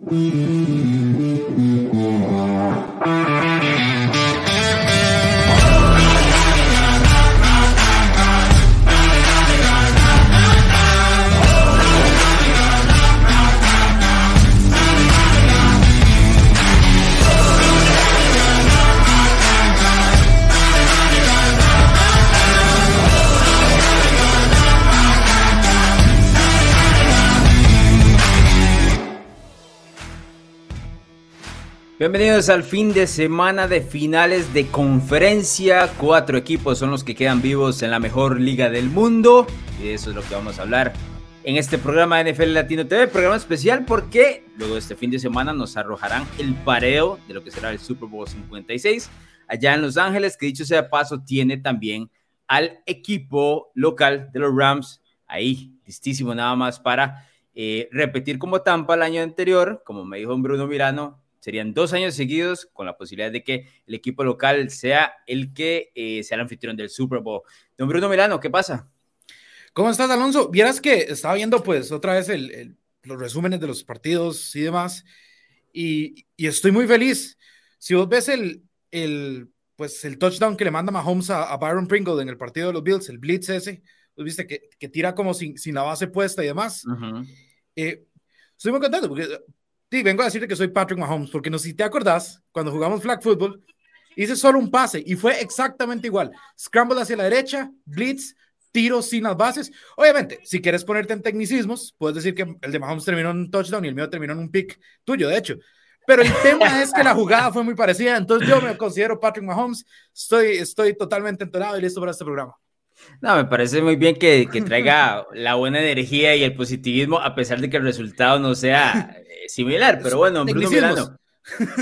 Mm-hmm. Bienvenidos al fin de semana de finales de conferencia. Cuatro equipos son los que quedan vivos en la mejor liga del mundo. Y de eso es lo que vamos a hablar en este programa de NFL Latino TV. Programa especial porque luego de este fin de semana nos arrojarán el pareo de lo que será el Super Bowl 56 allá en Los Ángeles, que dicho sea paso, tiene también al equipo local de los Rams ahí, listísimo nada más para eh, repetir como Tampa el año anterior, como me dijo Bruno Mirano, Serían dos años seguidos con la posibilidad de que el equipo local sea el que eh, sea el anfitrión del Super Bowl. Don Bruno Milano, ¿qué pasa? ¿Cómo estás, Alonso? Vieras que estaba viendo pues otra vez los resúmenes de los partidos y demás, y, estoy muy feliz. Si vos ves el, el, pues, el touchdown que le manda Mahomes a, a Byron Pringle en el partido de los Bills, el blitz ese, vos viste que, que tira como sin, sin, la base puesta y demás. Eh, estoy muy contento porque Sí, vengo a decirte que soy Patrick Mahomes, porque no si te acordás, cuando jugamos flag football, hice solo un pase y fue exactamente igual. Scramble hacia la derecha, blitz, tiro sin las bases. Obviamente, si quieres ponerte en tecnicismos, puedes decir que el de Mahomes terminó en un touchdown y el mío terminó en un pick tuyo, de hecho. Pero el tema es que la jugada fue muy parecida, entonces yo me considero Patrick Mahomes, estoy, estoy totalmente entonado y listo para este programa. No, me parece muy bien que, que, traiga la buena energía y el positivismo, a pesar de que el resultado no sea eh, similar. Pero bueno, Bruno Milano.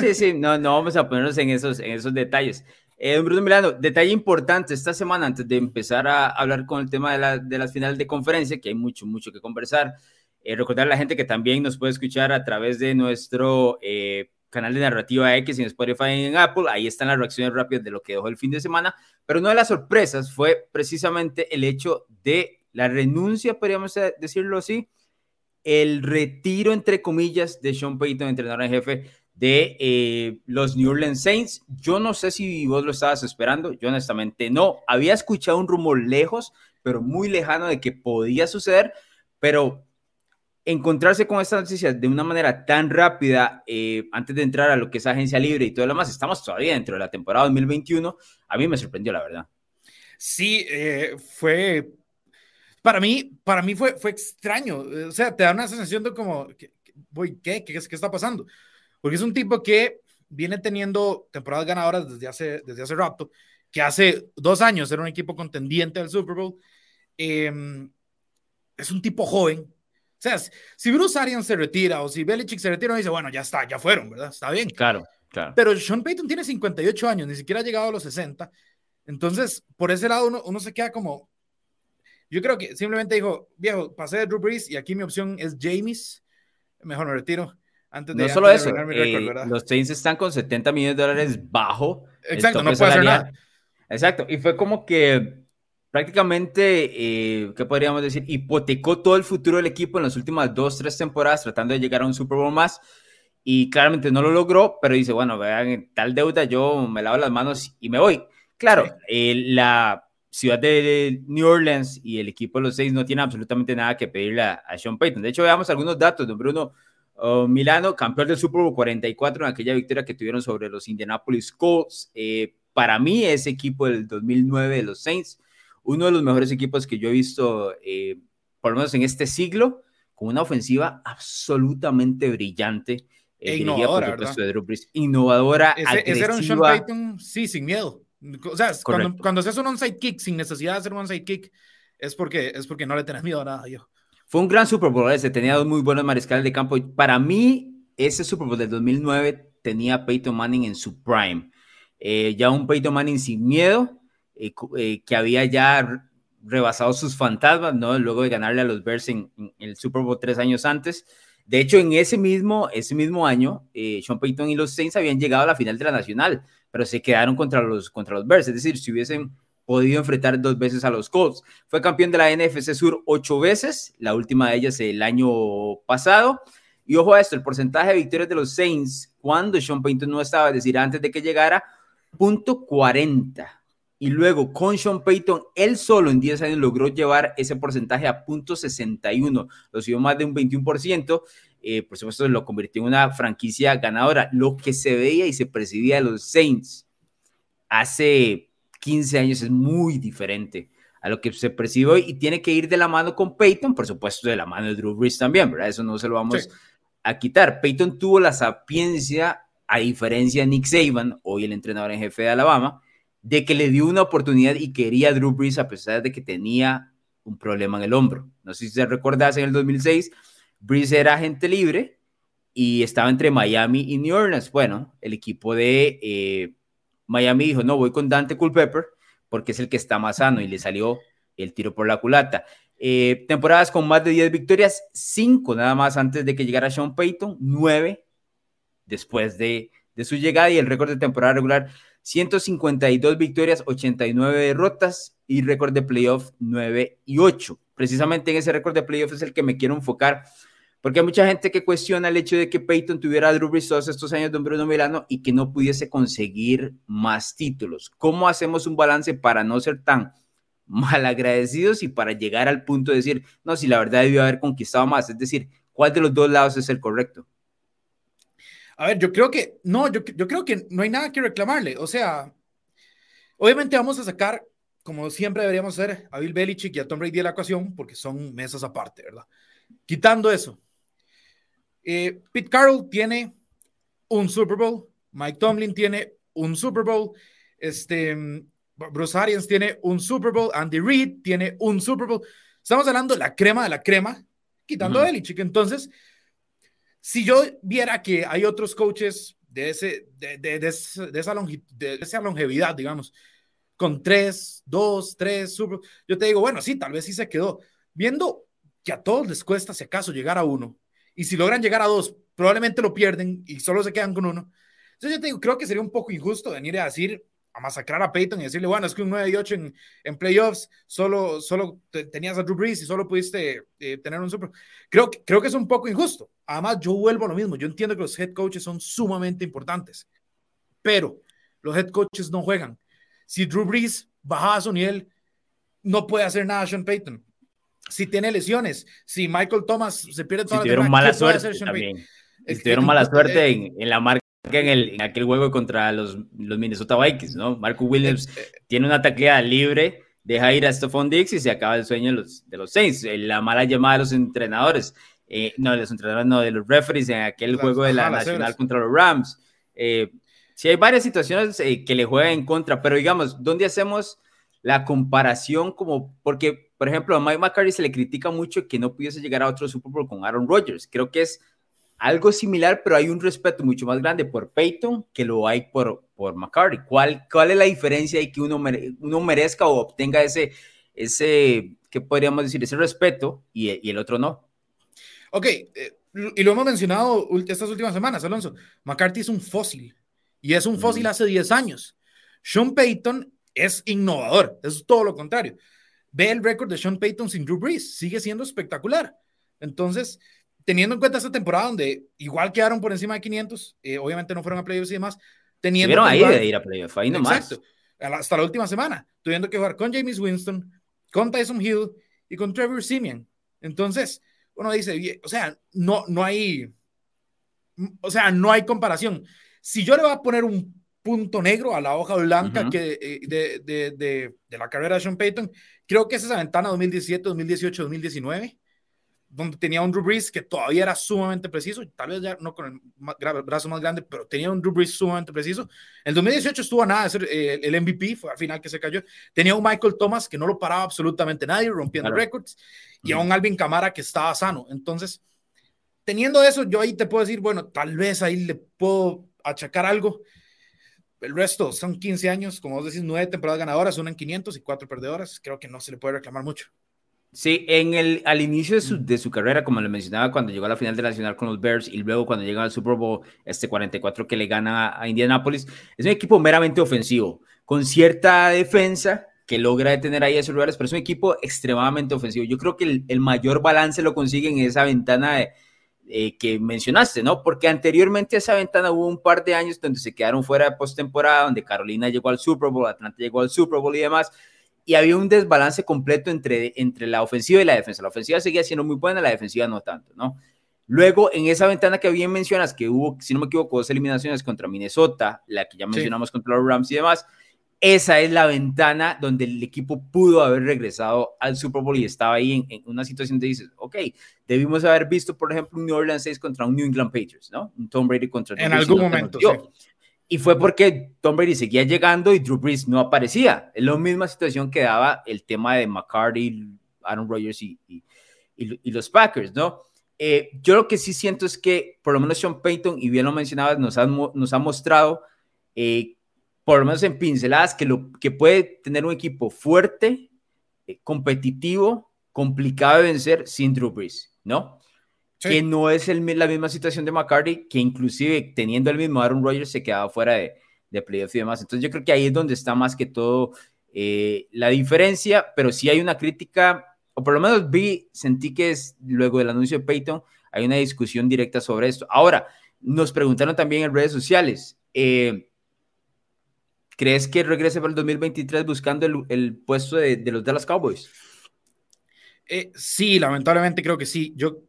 Sí, sí, no, no vamos a ponernos en esos, en esos detalles. Eh, Bruno Milano, detalle importante esta semana, antes de empezar a hablar con el tema de, la, de las finales de conferencia, que hay mucho, mucho que conversar. Eh, recordar a la gente que también nos puede escuchar a través de nuestro eh, canal de Narrativa X en Spotify en Apple. Ahí están las reacciones rápidas de lo que dejó el fin de semana. Pero una de las sorpresas fue precisamente el hecho de la renuncia, podríamos decirlo así, el retiro, entre comillas, de Sean Payton, entrenador en jefe de eh, los New Orleans Saints. Yo no sé si vos lo estabas esperando, yo honestamente no. Había escuchado un rumor lejos, pero muy lejano de que podía suceder, pero encontrarse con esta noticia de una manera tan rápida, eh, antes de entrar a lo que es agencia libre y todo lo demás, estamos todavía dentro de la temporada 2021, a mí me sorprendió, la verdad. Sí, eh, fue, para mí, para mí fue, fue extraño, o sea, te da una sensación de como, voy, ¿qué? ¿Qué, ¿Qué está pasando? Porque es un tipo que viene teniendo temporadas ganadoras desde hace, desde hace rato, que hace dos años era un equipo contendiente del Super Bowl. Em, es un tipo joven, sea, si Bruce Arians se retira o si Belichick se retira, dice, bueno, ya está, ya fueron, ¿verdad? Está bien. Claro, claro. Pero Sean Payton tiene 58 años, ni siquiera ha llegado a los 60. Entonces, por ese lado, uno, uno se queda como. Yo creo que simplemente dijo, viejo, pasé de Drew Brees y aquí mi opción es James. Mejor me retiro. Antes de, no solo eso, eh, los Saints están con 70 millones de dólares bajo. Exacto, no puede hacer nada. Exacto, y fue como que prácticamente, eh, ¿qué podríamos decir? Hipotecó todo el futuro del equipo en las últimas dos, tres temporadas tratando de llegar a un Super Bowl más y claramente no lo logró, pero dice, bueno, vean, tal deuda yo me lavo las manos y me voy. Claro, eh, la ciudad de New Orleans y el equipo de los seis no tiene absolutamente nada que pedirle a, Sean Payton. De hecho, veamos algunos datos de Bruno oh, Milano, campeón del Super Bowl 44 en aquella victoria que tuvieron sobre los Indianapolis Colts. Eh, para mí, ese equipo del 2009 de los Saints uno de los mejores equipos que yo he visto, eh, por lo menos en este siglo, con una ofensiva absolutamente brillante. Eh, e innovadora, Innovadora, ese, era un Sean Payton, sí, sin miedo. O sea, cuando, cuando haces un onside kick sin necesidad de hacer un onside kick, es porque, es porque no le tenés miedo a nada, yo. Fue un gran Super Bowl ese, tenía dos muy buenos mariscales de campo. Para mí, ese Super Bowl del 2009 tenía Peyton Manning en su prime. Eh, ya un Peyton Manning sin miedo, eh, eh, que había ya rebasado sus fantasmas, ¿no? Luego de ganarle a los Bears en, el Super Bowl tres años antes. De hecho, en ese mismo, ese mismo año, eh, Sean Payton y los Saints habían llegado a la final de la Nacional, pero se quedaron contra los, contra los Bears. Es decir, si hubiesen podido enfrentar dos veces a los Colts. Fue campeón de la NFC Sur ocho veces, la última de ellas el año pasado. Y ojo a esto, el porcentaje de victorias de los Saints cuando Sean Payton no estaba, es decir, antes de que llegara, punto 40. Y luego con Sean Payton, él solo en 10 años logró llevar ese porcentaje a punto 61, lo subió más de un 21%. Eh, por supuesto, lo convirtió en una franquicia ganadora. Lo que se veía y se percibía de los Saints hace 15 años es muy diferente a lo que se percibe hoy y tiene que ir de la mano con Peyton, por supuesto de la mano de Drew Brees también, ¿verdad? Eso no se lo vamos a quitar. Peyton tuvo la sapiencia, a diferencia de Nick Saban, hoy el entrenador en jefe de Alabama, de que le dio una oportunidad y quería a Drew Brees a pesar de que tenía un problema en el hombro. No sé si se recordás, en el 2006, Brees era agente libre y estaba entre Miami y New Orleans. Bueno, el equipo de eh, Miami dijo, no, voy con Dante Culpepper porque es el que está más sano y le salió el tiro por la culata. Eh, temporadas con más de 10 victorias, 5 nada más antes de que llegara Sean Payton, 9 después de, de su llegada y el récord de temporada regular, 152 victorias, 89 derrotas y récord de playoff 9 y 8. Precisamente en ese récord de playoff es el que me quiero enfocar porque hay mucha gente que cuestiona el hecho de que Peyton tuviera a Drew Brees todos estos años de Bruno Milano y que no pudiese conseguir más títulos. ¿Cómo hacemos un balance para no ser tan malagradecidos y para llegar al punto de decir, no, si la verdad debió haber conquistado más? Es decir, ¿cuál de los dos lados es el correcto? A ver, yo creo que, no, yo, yo creo que no hay nada que reclamarle. O sea, obviamente vamos a sacar, como siempre deberíamos hacer, a Bill Belichick y a Tom Brady de la ecuación, porque son mesas aparte, ¿verdad? Quitando eso, eh, Pete Carroll tiene un Super Bowl, Mike Tomlin tiene un Super Bowl, este, Bruce Arians tiene un Super Bowl, Andy Reid tiene un Super Bowl. Estamos hablando de la crema de la crema, quitando a Belichick. Entonces, si yo viera que hay otros coaches de, ese, de, de, de, esa, de esa longevidad, digamos, con tres, dos, tres, super, yo te digo, bueno, sí, tal vez sí se quedó. Viendo que a todos les cuesta, si acaso, llegar a uno, y si logran llegar a dos, probablemente lo pierden y solo se quedan con uno. Entonces yo te digo, creo que sería un poco injusto venir a decir, a masacrar a Peyton y decirle, bueno, es que un 9 y 8 en, en playoffs, solo, solo tenías a Drew Brees y solo pudiste eh, tener un super. Creo, creo que es un poco injusto. Además, yo vuelvo a lo mismo. Yo entiendo que los head coaches son sumamente importantes, pero los head coaches no juegan. Si Drew Brees baja a su nivel, no puede hacer nada Sean Payton si tiene lesiones, si Michael Thomas se pierde toda si tuvieron mala suerte también. Si tuvieron mala suerte en, en, la marca en, el, en aquel juego contra los, los Minnesota Vikings, ¿no? Marco Williams eh, eh, tiene una taclea libre, deja ir a Stephon Dix y se acaba el sueño de los, de los Saints. Eh, la mala llamada de los entrenadores, eh, no, de los entrenadores, no, de los referees en aquel juego de la Nacional contra los Rams. Eh, sí, hay varias situaciones que le juegan en contra, pero digamos, ¿dónde hacemos la comparación como, porque por ejemplo, a Mike McCarthy se le critica mucho que no pudiese llegar a otro Super Bowl con Aaron Rodgers. Creo que es algo similar, pero hay un respeto mucho más grande por Peyton que lo hay por, por McCarthy. ¿Cuál, ¿Cuál es la diferencia y que uno, uno merezca o obtenga ese, ese, ¿qué podríamos decir? Ese respeto y, y el otro no. Ok, eh, y lo hemos mencionado estas últimas semanas, Alonso. McCarthy es un fósil y es un fósil hace 10 años. Sean Payton es innovador, es todo lo contrario. Ve el récord de Sean Payton sin Drew Brees, sigue siendo espectacular. Entonces, teniendo en cuenta esta temporada donde igual quedaron por encima de 500, eh, obviamente no fueron a playoffs y demás, teniendo ahí de ir a playoffs, ahí nomás. Exacto, hasta la última semana, tuviendo que jugar con James Winston, con Tyson Hill y con Trevor Simeon. Entonces, uno dice, o sea, no, no hay, o sea, no hay comparación. Si yo le voy a poner un punto negro a la hoja blanca que, eh, de, de, de, de, la carrera de Sean Payton. Creo que es esa ventana 2017, 2018, 2019, donde tenía un Drew Brees que todavía era sumamente preciso, tal vez ya no con el brazo más grande, pero tenía un Drew Brees sumamente preciso. El 2018 estuvo a nada de ser eh, el MVP, fue al final que se cayó. Tenía un Michael Thomas que no lo paraba absolutamente nadie, rompiendo récords, y a un Alvin Camara que estaba sano. Entonces, teniendo eso, yo ahí te puedo decir, bueno, tal vez ahí le puedo achacar algo el resto son 15 años, como vos decís, nueve temporadas ganadoras, una en 500 y cuatro perdedoras. Creo que no se le puede reclamar mucho. Sí, en el, al inicio de su, de su carrera, como le mencionaba, cuando llegó a la final de la Nacional con los Bears y luego cuando llega al Super Bowl este 44 que le gana a Indianapolis, es un equipo meramente ofensivo, con cierta defensa que logra detener ahí a esos lugares, pero es un equipo extremadamente ofensivo. Yo creo que el, el mayor balance lo consigue en esa ventana de eh, que mencionaste, ¿no? Porque anteriormente a esa ventana hubo un par de años donde se quedaron fuera de postemporada, donde Carolina llegó al Super Bowl, Atlanta llegó al Super Bowl y demás, y había un desbalance completo entre, entre la ofensiva y la defensa. La ofensiva seguía siendo muy buena, la defensiva no tanto, ¿no? Luego, en esa ventana que bien mencionas, que hubo, si no me equivoco, dos eliminaciones contra Minnesota, la que ya mencionamos contra los Rams y demás, esa es la ventana donde el equipo pudo haber regresado al Super Bowl y estaba ahí en, una situación de dices, ok, debimos haber visto, por ejemplo, un New Orleans 6 contra un New England Patriots, ¿no? Un Tom Brady contra En algún momento. Y fue porque Tom Brady seguía llegando y Drew Brees no aparecía. Es la misma situación que daba el tema de McCarty, Aaron Rodgers y, y, los Packers, ¿no? Eh, yo lo que sí siento es que, por lo menos Sean Payton, y bien lo mencionabas, nos ha, nos ha mostrado eh, por lo menos en pinceladas, que, lo, que puede tener un equipo fuerte, eh, competitivo, complicado de vencer sin Drew Brees, ¿no? Que no es el, la misma situación de McCarthy, que inclusive teniendo el mismo Aaron Rodgers se quedaba fuera de, de playoffs y demás. Entonces yo creo que ahí es donde está más que todo eh, la diferencia, pero sí hay una crítica, o por lo menos vi, sentí que es luego del anuncio de Peyton, hay una discusión directa sobre esto. Ahora, nos preguntaron también en redes sociales, eh, ¿Crees que regrese para el 2023 buscando el, puesto de, los Dallas Cowboys? Eh, sí, lamentablemente creo que sí. Yo,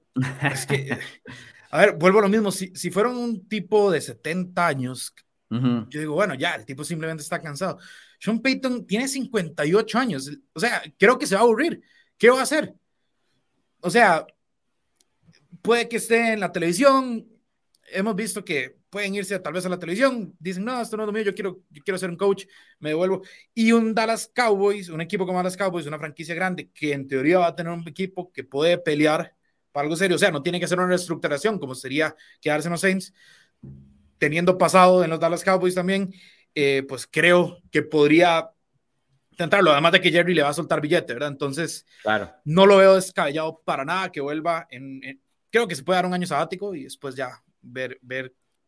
es que, a ver, vuelvo a lo mismo. Si, si fueron un tipo de 70 años, yo digo, bueno, ya, el tipo simplemente está cansado. Sean Payton tiene 58 años. O sea, creo que se va a aburrir. ¿Qué va a hacer? O sea, puede que esté en la televisión. Hemos visto que pueden irse tal vez a la televisión, dicen, no, esto no es lo mío, yo quiero, yo quiero ser un coach, me devuelvo. Y un Dallas Cowboys, un equipo como Dallas Cowboys, una franquicia grande, que en teoría va a tener un equipo que puede pelear para algo serio, o sea, no tiene que ser una reestructuración como sería quedarse en los Saints, teniendo pasado en los Dallas Cowboys también, eh, pues creo que podría intentarlo, además de que Jerry le va a soltar billete, ¿verdad? Entonces, claro. no lo veo descabellado para nada que vuelva en, en creo que se puede dar un año sabático y después ya ver,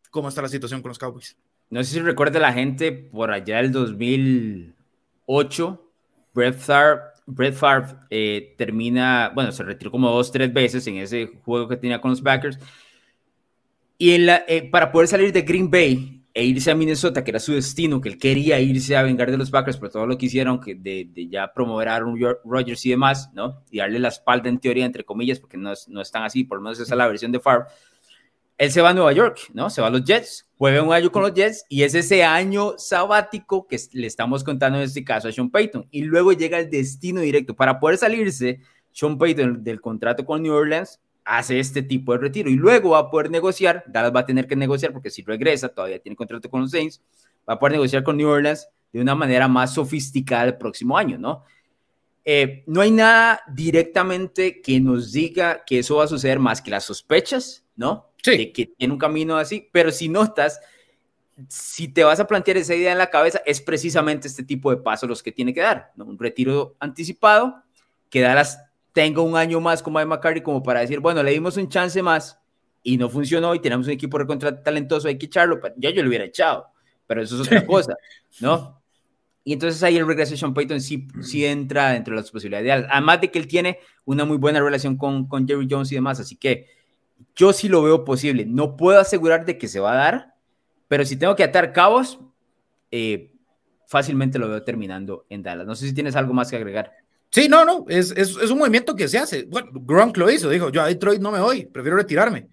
cómo está la situación con los Cowboys. No sé si recuerda la gente por allá del 2008, Brett Favre, Brett Favre eh, termina, bueno, se retiró como dos, tres veces en ese juego que tenía con los Packers. Y en la, eh, para poder salir de Green Bay e irse a Minnesota, que era su destino, que él quería irse a vengar de los Packers por todo lo que hicieron, que de, ya promover a Aaron Rodgers y demás, ¿no? Y darle la espalda en teoría, entre comillas, porque no, no están así, por lo menos esa es la versión de Favre él se va a Nueva York, ¿no? Se va a los Jets, juega un año con los Jets y es ese año sabático que le estamos contando en este caso a Sean Payton. Y luego llega el destino directo. Para poder salirse, Sean Payton del contrato con New Orleans hace este tipo de retiro y luego va a poder negociar. Dallas va a tener que negociar porque si regresa, todavía tiene contrato con los Saints, va a poder negociar con New Orleans de una manera más sofisticada el próximo año, ¿no? Eh, no hay nada directamente que nos diga que eso va a suceder más que las sospechas, ¿no? Sí. que tiene un camino así, pero si notas, si te vas a plantear esa idea en la cabeza, es precisamente este tipo de pasos los que tiene que dar, ¿no? Un retiro anticipado, que Dallas tenga un año más como Mike McCarthy como para decir, bueno, le dimos un chance más y no funcionó y tenemos un equipo recontra talentoso, hay que echarlo, ya yo lo hubiera echado, pero eso es otra cosa, ¿no? Y entonces ahí el regreso de Sean Payton sí, sí entra dentro de las posibilidades. Además de que él tiene una muy buena relación con, con Jerry Jones y demás, así que yo sí lo veo posible. No puedo asegurar de que se va a dar, pero si tengo que atar cabos, eh, fácilmente lo veo terminando en Dallas. No sé si tienes algo más que agregar. Sí, no, no, es, es, es un movimiento que se hace. Bueno, Gronk lo hizo, dijo, yo a Detroit no me voy, prefiero retirarme.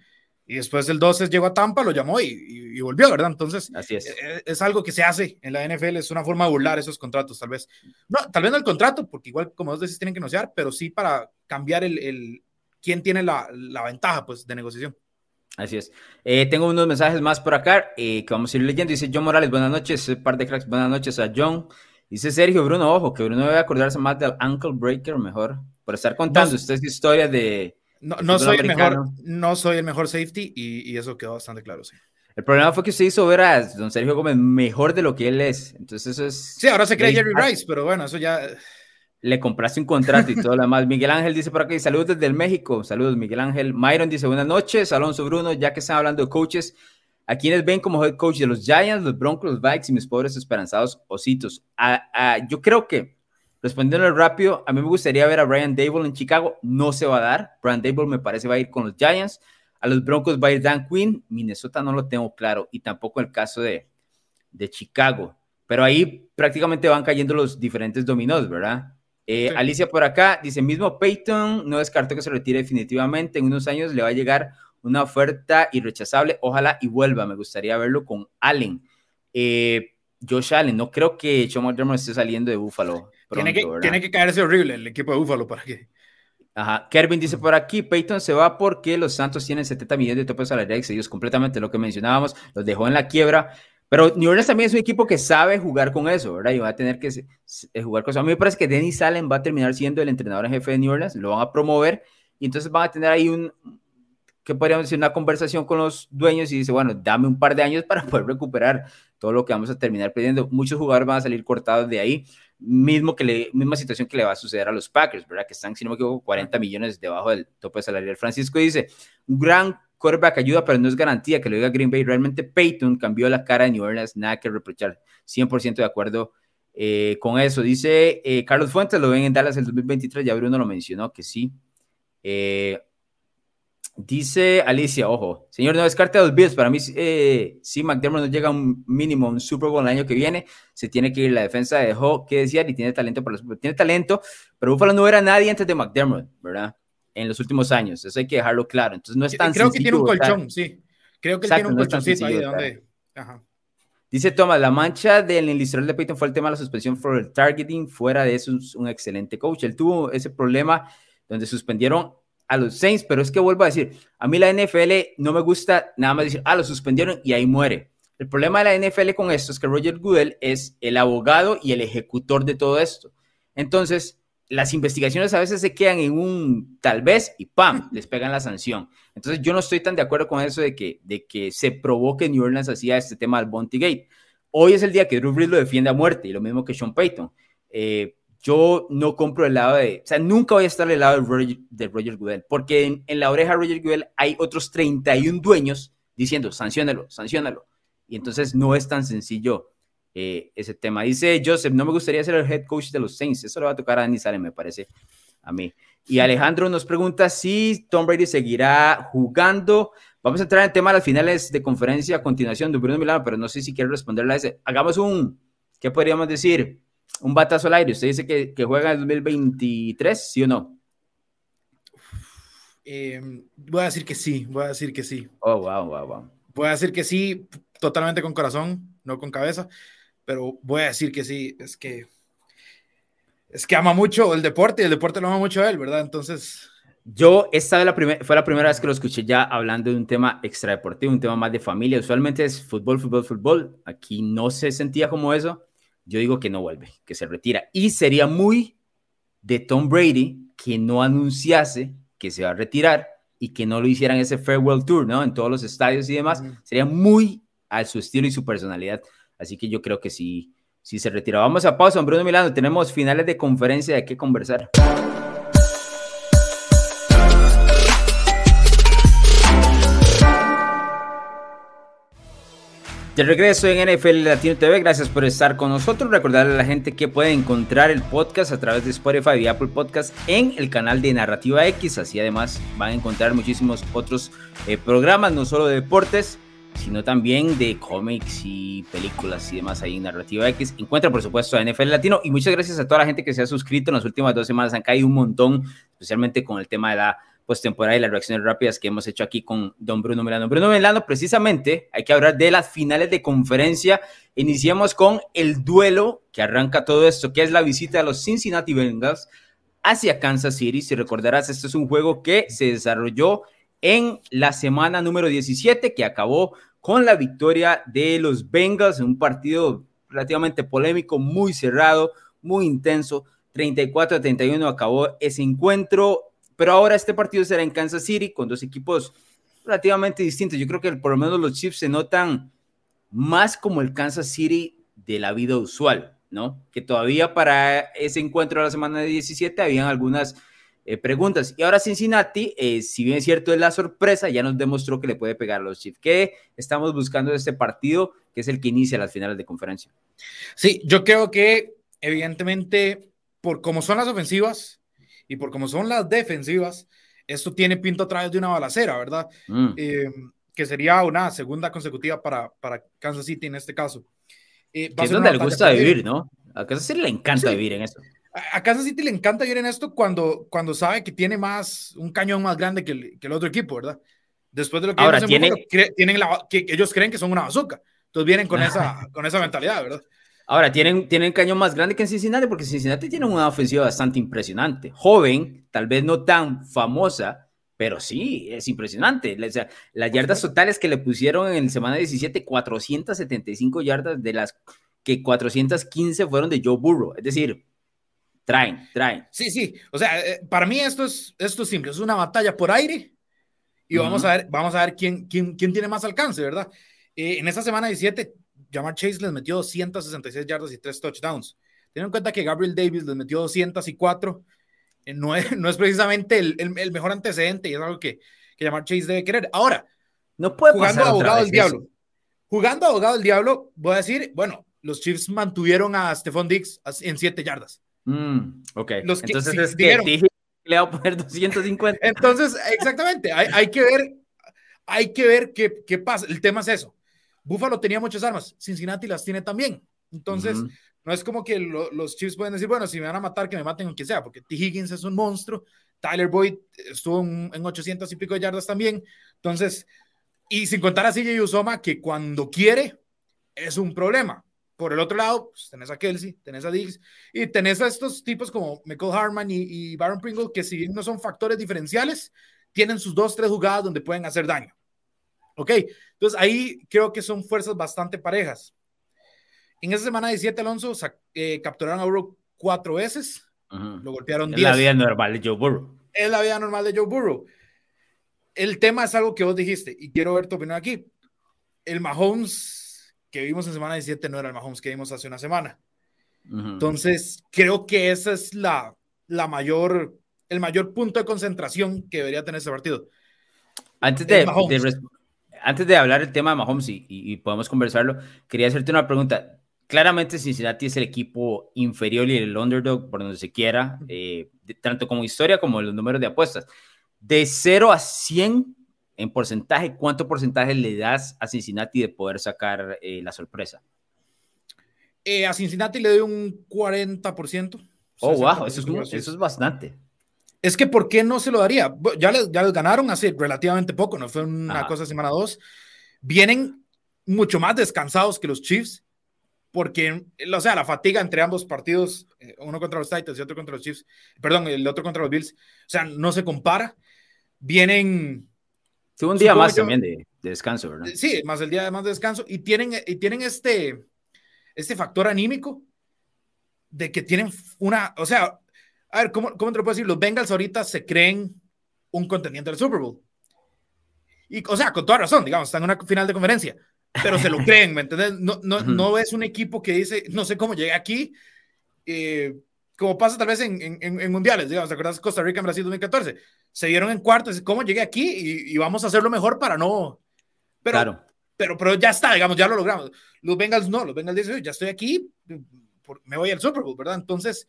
Y después el 12 llegó a Tampa, lo llamó y, y, volvió, ¿verdad? Entonces, Así es. es. Eh, es. algo que se hace en la NFL, es una forma de burlar esos contratos, tal vez. No, tal vez no el contrato, porque igual, como vos decís, tienen que negociar, pero sí para cambiar el, el, quién tiene la, la ventaja pues, de negociación. Así es. Eh, tengo unos mensajes más por acá eh, que vamos a ir leyendo. Dice John Morales, buenas noches, par de cracks, buenas noches a John. Dice Sergio Bruno, ojo, que Bruno debe acordarse más del Ankle Breaker mejor, por estar contando no, ustedes historia de... No, no soy el mejor, no soy el mejor safety y, y, eso quedó bastante claro, sí. El problema fue que usted hizo ver a don Sergio Gómez mejor de lo que él es. Entonces eso es... Sí, ahora se cree Jerry Rice, pero bueno, eso ya le compraste un contrato y todo lo demás. Miguel Ángel dice por aquí, saludos desde el México, saludos Miguel Ángel. Myron dice buenas noches, Alonso Bruno, ya que están hablando de coaches, ¿a quiénes ven como head coach de los Giants, los Broncos, los Vikes y mis pobres esperanzados ositos? Yo creo que, respondiendo rápido, a mí me gustaría ver a Brian Dable en Chicago, no se va a dar, Brian Dable me parece va a ir con los Giants. a los Broncos va a ir Dan Quinn, Minnesota no lo tengo claro, y tampoco el caso de, de Chicago. Pero ahí prácticamente van cayendo los diferentes dominós, ¿verdad? Eh, Alicia por acá dice, mismo Peyton no descarto que se retire definitivamente, en unos años le va a llegar una oferta irrechazable, ojalá y vuelva, me gustaría verlo con Allen. Eh, Josh Allen, no creo que Sean McDermott esté saliendo de Buffalo. tiene, que, tiene que caerse horrible el equipo de Buffalo para que... Ajá. Kervin dice por aquí, Peyton se va porque los Santos tienen 70 millones de topes salariales, ellos completamente lo que mencionábamos, los dejó en la quiebra, pero New Orleans también es un equipo que sabe jugar con eso, ¿verdad? Y va a tener que jugar con eso. A mí me parece que Dennis Allen va a terminar siendo el entrenador en jefe de New Orleans, lo van a promover y entonces van a tener ahí un, que podríamos decir, una conversación con los dueños y dice, bueno, dame un par de años para poder recuperar todo lo que vamos a terminar perdiendo. Muchos jugadores van a salir cortados de ahí, mismo que le, misma situación que le va a suceder a los Packers, ¿verdad? Que están, si no me equivoco, 40 millones debajo del tope salarial. Francisco dice, un gran quarterback ayuda, pero no es garantía que lo diga Green Bay. Realmente Peyton cambió la cara de New Orleans, nada que reprochar. 100% de acuerdo eh, con eso. Dice eh, Carlos Fuentes, lo ven en Dallas el 2023, ya Bruno lo mencionó, que sí. Eh, dice Alicia, ojo, señor, no descarte a los Bills. Para mí, si McDermott no llega a un mínimo, un Super Bowl el año que viene, se tiene que ir. La defensa dejó que decía y tiene talento para los Tiene talento, pero Buffalo no era nadie antes de McDermott, ¿verdad? En los últimos años. Eso hay que dejarlo claro. Entonces no es tan Creo que tiene un colchón, sí. Creo que tiene un colchoncito ahí donde... Dice Thomas, la mancha del historial de Peyton fue el tema de la suspensión por el targeting. Fuera de eso, es un excelente coach. Él tuvo ese problema donde suspendieron a los Saints, pero es que vuelvo a decir, a mí la NFL no me gusta nada más decir, ah, lo suspendieron y ahí muere. El problema de la NFL con esto es que Roger Goodell es el abogado y el ejecutor de todo esto. Entonces, las investigaciones a veces se quedan en un tal vez y ¡pam! les pegan la sanción. Entonces yo no estoy tan de acuerdo con eso de que, de que se provoque New Orleans hacía este tema del Bounty Gate. Hoy es el día que Drew Brees lo defiende a muerte y lo mismo que Sean Payton. Eh, yo no compro el lado de, o sea, nunca voy a estar del lado de Roger, de Roger Goodell, porque en, en, la oreja de Roger Goodell hay otros 31 dueños diciendo, sancionalo, sancionalo. Y entonces no es tan sencillo eh, ese tema. Dice Joseph, no me gustaría ser el head coach de los Saints. Eso le va a tocar a Andy me parece a mí. Y Alejandro nos pregunta si Tom Brady seguirá jugando. Vamos a entrar en el tema de las finales de conferencia a continuación de Bruno Milano, pero no sé si quiere responderle a ese. Hagamos un, ¿qué podríamos decir? Un batazo al aire. Usted dice que, que juega en el 2023, ¿sí o no? Eh, voy a decir que sí, voy a decir que sí. Oh, wow, wow, wow. Voy a decir que sí, totalmente con corazón, no con cabeza pero voy a decir que sí, es que es que ama mucho el deporte y el deporte lo ama mucho a él, ¿verdad? Entonces... Yo, esta la fue la primera vez que lo escuché ya hablando de un tema extradeportivo, un tema más de familia. Usualmente es fútbol, fútbol, fútbol. Aquí no se sentía como eso. Yo digo que no vuelve, que se retira. Y sería muy de Tom Brady que no anunciase que se va a retirar y que no lo hicieran ese farewell tour, ¿no? En todos los estadios y demás. Sería muy a su estilo y su personalidad. Así que yo creo que sí, se retira. Vamos a pausa, Bruno Milano. Tenemos finales de conferencia de qué conversar. De regreso en NFL Latino TV, gracias por estar con nosotros. Recordarle a la gente que puede encontrar el podcast a través de Spotify y Apple Podcast en el canal de Narrativa X. Así además van a encontrar muchísimos otros eh, programas, no solo de deportes, sino también de cómics y películas y demás ahí en Narrativa X. Encuentra, por supuesto, a NFL Latino y muchas gracias a toda la gente que se ha suscrito en las últimas dos semanas. Han caído un montón, especialmente con el tema de la postemporada y las reacciones rápidas que hemos hecho aquí con don Bruno Melano. Bruno Melano, precisamente, hay que hablar de las finales de conferencia. Iniciamos con el duelo que arranca todo esto, que es la visita de los Cincinnati Bengals hacia Kansas City. Si recordarás, esto es un juego que se desarrolló en la semana número 17, que acabó con la victoria de los Bengals en un partido relativamente polémico, muy cerrado, muy intenso. 34 a 31 acabó ese encuentro, pero ahora este partido será en Kansas City con dos equipos relativamente distintos. Yo creo que por lo menos los Chiefs se notan más como el Kansas City de la vida usual, ¿no? Que todavía para ese encuentro de la semana 17 habían algunas eh, preguntas. Y ahora Cincinnati, eh, si bien es cierto es la sorpresa, ya nos demostró que le puede pegar a los Chiefs. ¿Qué estamos buscando de este partido, que es el que inicia las finales de conferencia? Sí, yo creo que evidentemente, por cómo son las ofensivas y por cómo son las defensivas, esto tiene pinto a través de una balacera, ¿verdad? Mm. Eh, que sería una segunda consecutiva para, para Kansas City en este caso. Eh, es donde le gusta vivir, ¿no? A Kansas City le encanta vivir en eso. A Kansas City le encanta vivir en esto cuando, cuando sabe que tiene más, un cañón más grande que el, que el otro equipo, ¿verdad? Después de lo que Ahora, tiene... tienen la, que ellos creen que son una bazooka. Entonces vienen con esa, con esa mentalidad, ¿verdad? Ahora, tienen, tienen cañón más grande que en Cincinnati porque Cincinnati tiene una ofensiva bastante impresionante. Joven, tal vez no tan famosa, pero sí, es impresionante. O sea, las yardas totales que le pusieron en el semana 17, 475 yardas, de las que 415 fueron de Joe Burrow. Es decir, traen, traen. Sí, sí. O sea, eh, para mí esto es, esto es simple. Es una batalla por aire y vamos a ver, vamos a ver quién, quién, quién tiene más alcance, ¿verdad? Eh, en esta semana 17, Jamar Chase les metió 266 yardas y 3 touchdowns. Ten en cuenta que Gabriel Davis les metió 204. Eh, no, es, no es precisamente el, el, mejor antecedente y es algo que, que Jamar Chase debe querer. Ahora, no puede jugando abogado del diablo. Jugando abogado del diablo, voy a decir, bueno, los Chiefs mantuvieron a Stephon Diggs en 7 yardas. Mm, ok. Los que, Entonces es que le va a poner 250. Entonces, exactamente, hay, hay que ver, hay que ver qué, qué pasa. El tema es eso. Buffalo tenía muchas armas, Cincinnati las tiene también. Entonces, no es como que los Chiefs pueden decir, bueno, si me van a matar, que me maten aunque sea, porque T. Higgins es un monstruo, Tyler Boyd estuvo en, 800 y pico de yardas también. Entonces, y sin contar a CJ Usoma, que cuando quiere es un problema. Por el otro lado, pues, tenés a Kelsey, tenés a Diggs y tenés a estos tipos como Michael Harman y, y Baron Pringle, que si bien no son factores diferenciales, tienen sus dos, tres jugadas donde pueden hacer daño. Ok, entonces ahí creo que son fuerzas bastante parejas. En esa semana 17, Alonso eh, capturaron a Burrow cuatro veces, lo golpearon 10. Es la vida normal de Joe Burrow. Es la vida normal de Joe Burrow. El tema es algo que vos dijiste y quiero ver tu opinión aquí. El Mahomes que vimos en semana 17 no era el Mahomes que vimos hace una semana. Entonces, creo que esa es la, la mayor, el mayor punto de concentración que debería tener este partido. Antes de, de, antes de hablar del tema de Mahomes y, podemos conversarlo, quería hacerte una pregunta. Claramente Cincinnati es el equipo inferior y el underdog por donde se quiera, eh, tanto como historia como los números de apuestas. De 0 a 100 en porcentaje, ¿cuánto porcentaje le das a Cincinnati de poder sacar eh, la sorpresa? Eh, a Cincinnati le doy un 40%. Oh, wow, eso es, eso es bastante. Es que, ¿por qué no se lo daría? Ya les, ya ganaron hace relativamente poco, no fue una cosa semana dos. Vienen mucho más descansados que los Chiefs, porque, o sea, la fatiga entre ambos partidos, eh, uno contra los Titans y otro contra los Chiefs, perdón, el otro contra los Bills, o sea, no se compara. Vienen. Tuvo un día más también de, descanso, ¿verdad? Sí, más el día de más de descanso. Y tienen, y tienen este, este factor anímico de que tienen una, o sea, a ver, ¿cómo, cómo te lo puedo decir? Los Bengals ahorita se creen un contendiente del Super Bowl. Y, o sea, con toda razón, digamos, están en una final de conferencia, pero se lo creen, ¿me entiendes? No, no, no es un equipo que dice, no sé cómo llegué aquí, eh, como pasa tal vez en, en, en, mundiales, digamos, ¿te acuerdas Costa Rica en Brasil 2014? Se dieron en cuartos, ¿cómo llegué aquí? Y, y vamos a hacerlo mejor para no... Pero, claro. pero, pero ya está, digamos, ya lo logramos. Los Bengals no, los Bengals dicen, ya estoy aquí, me voy al Super Bowl, ¿verdad? Entonces,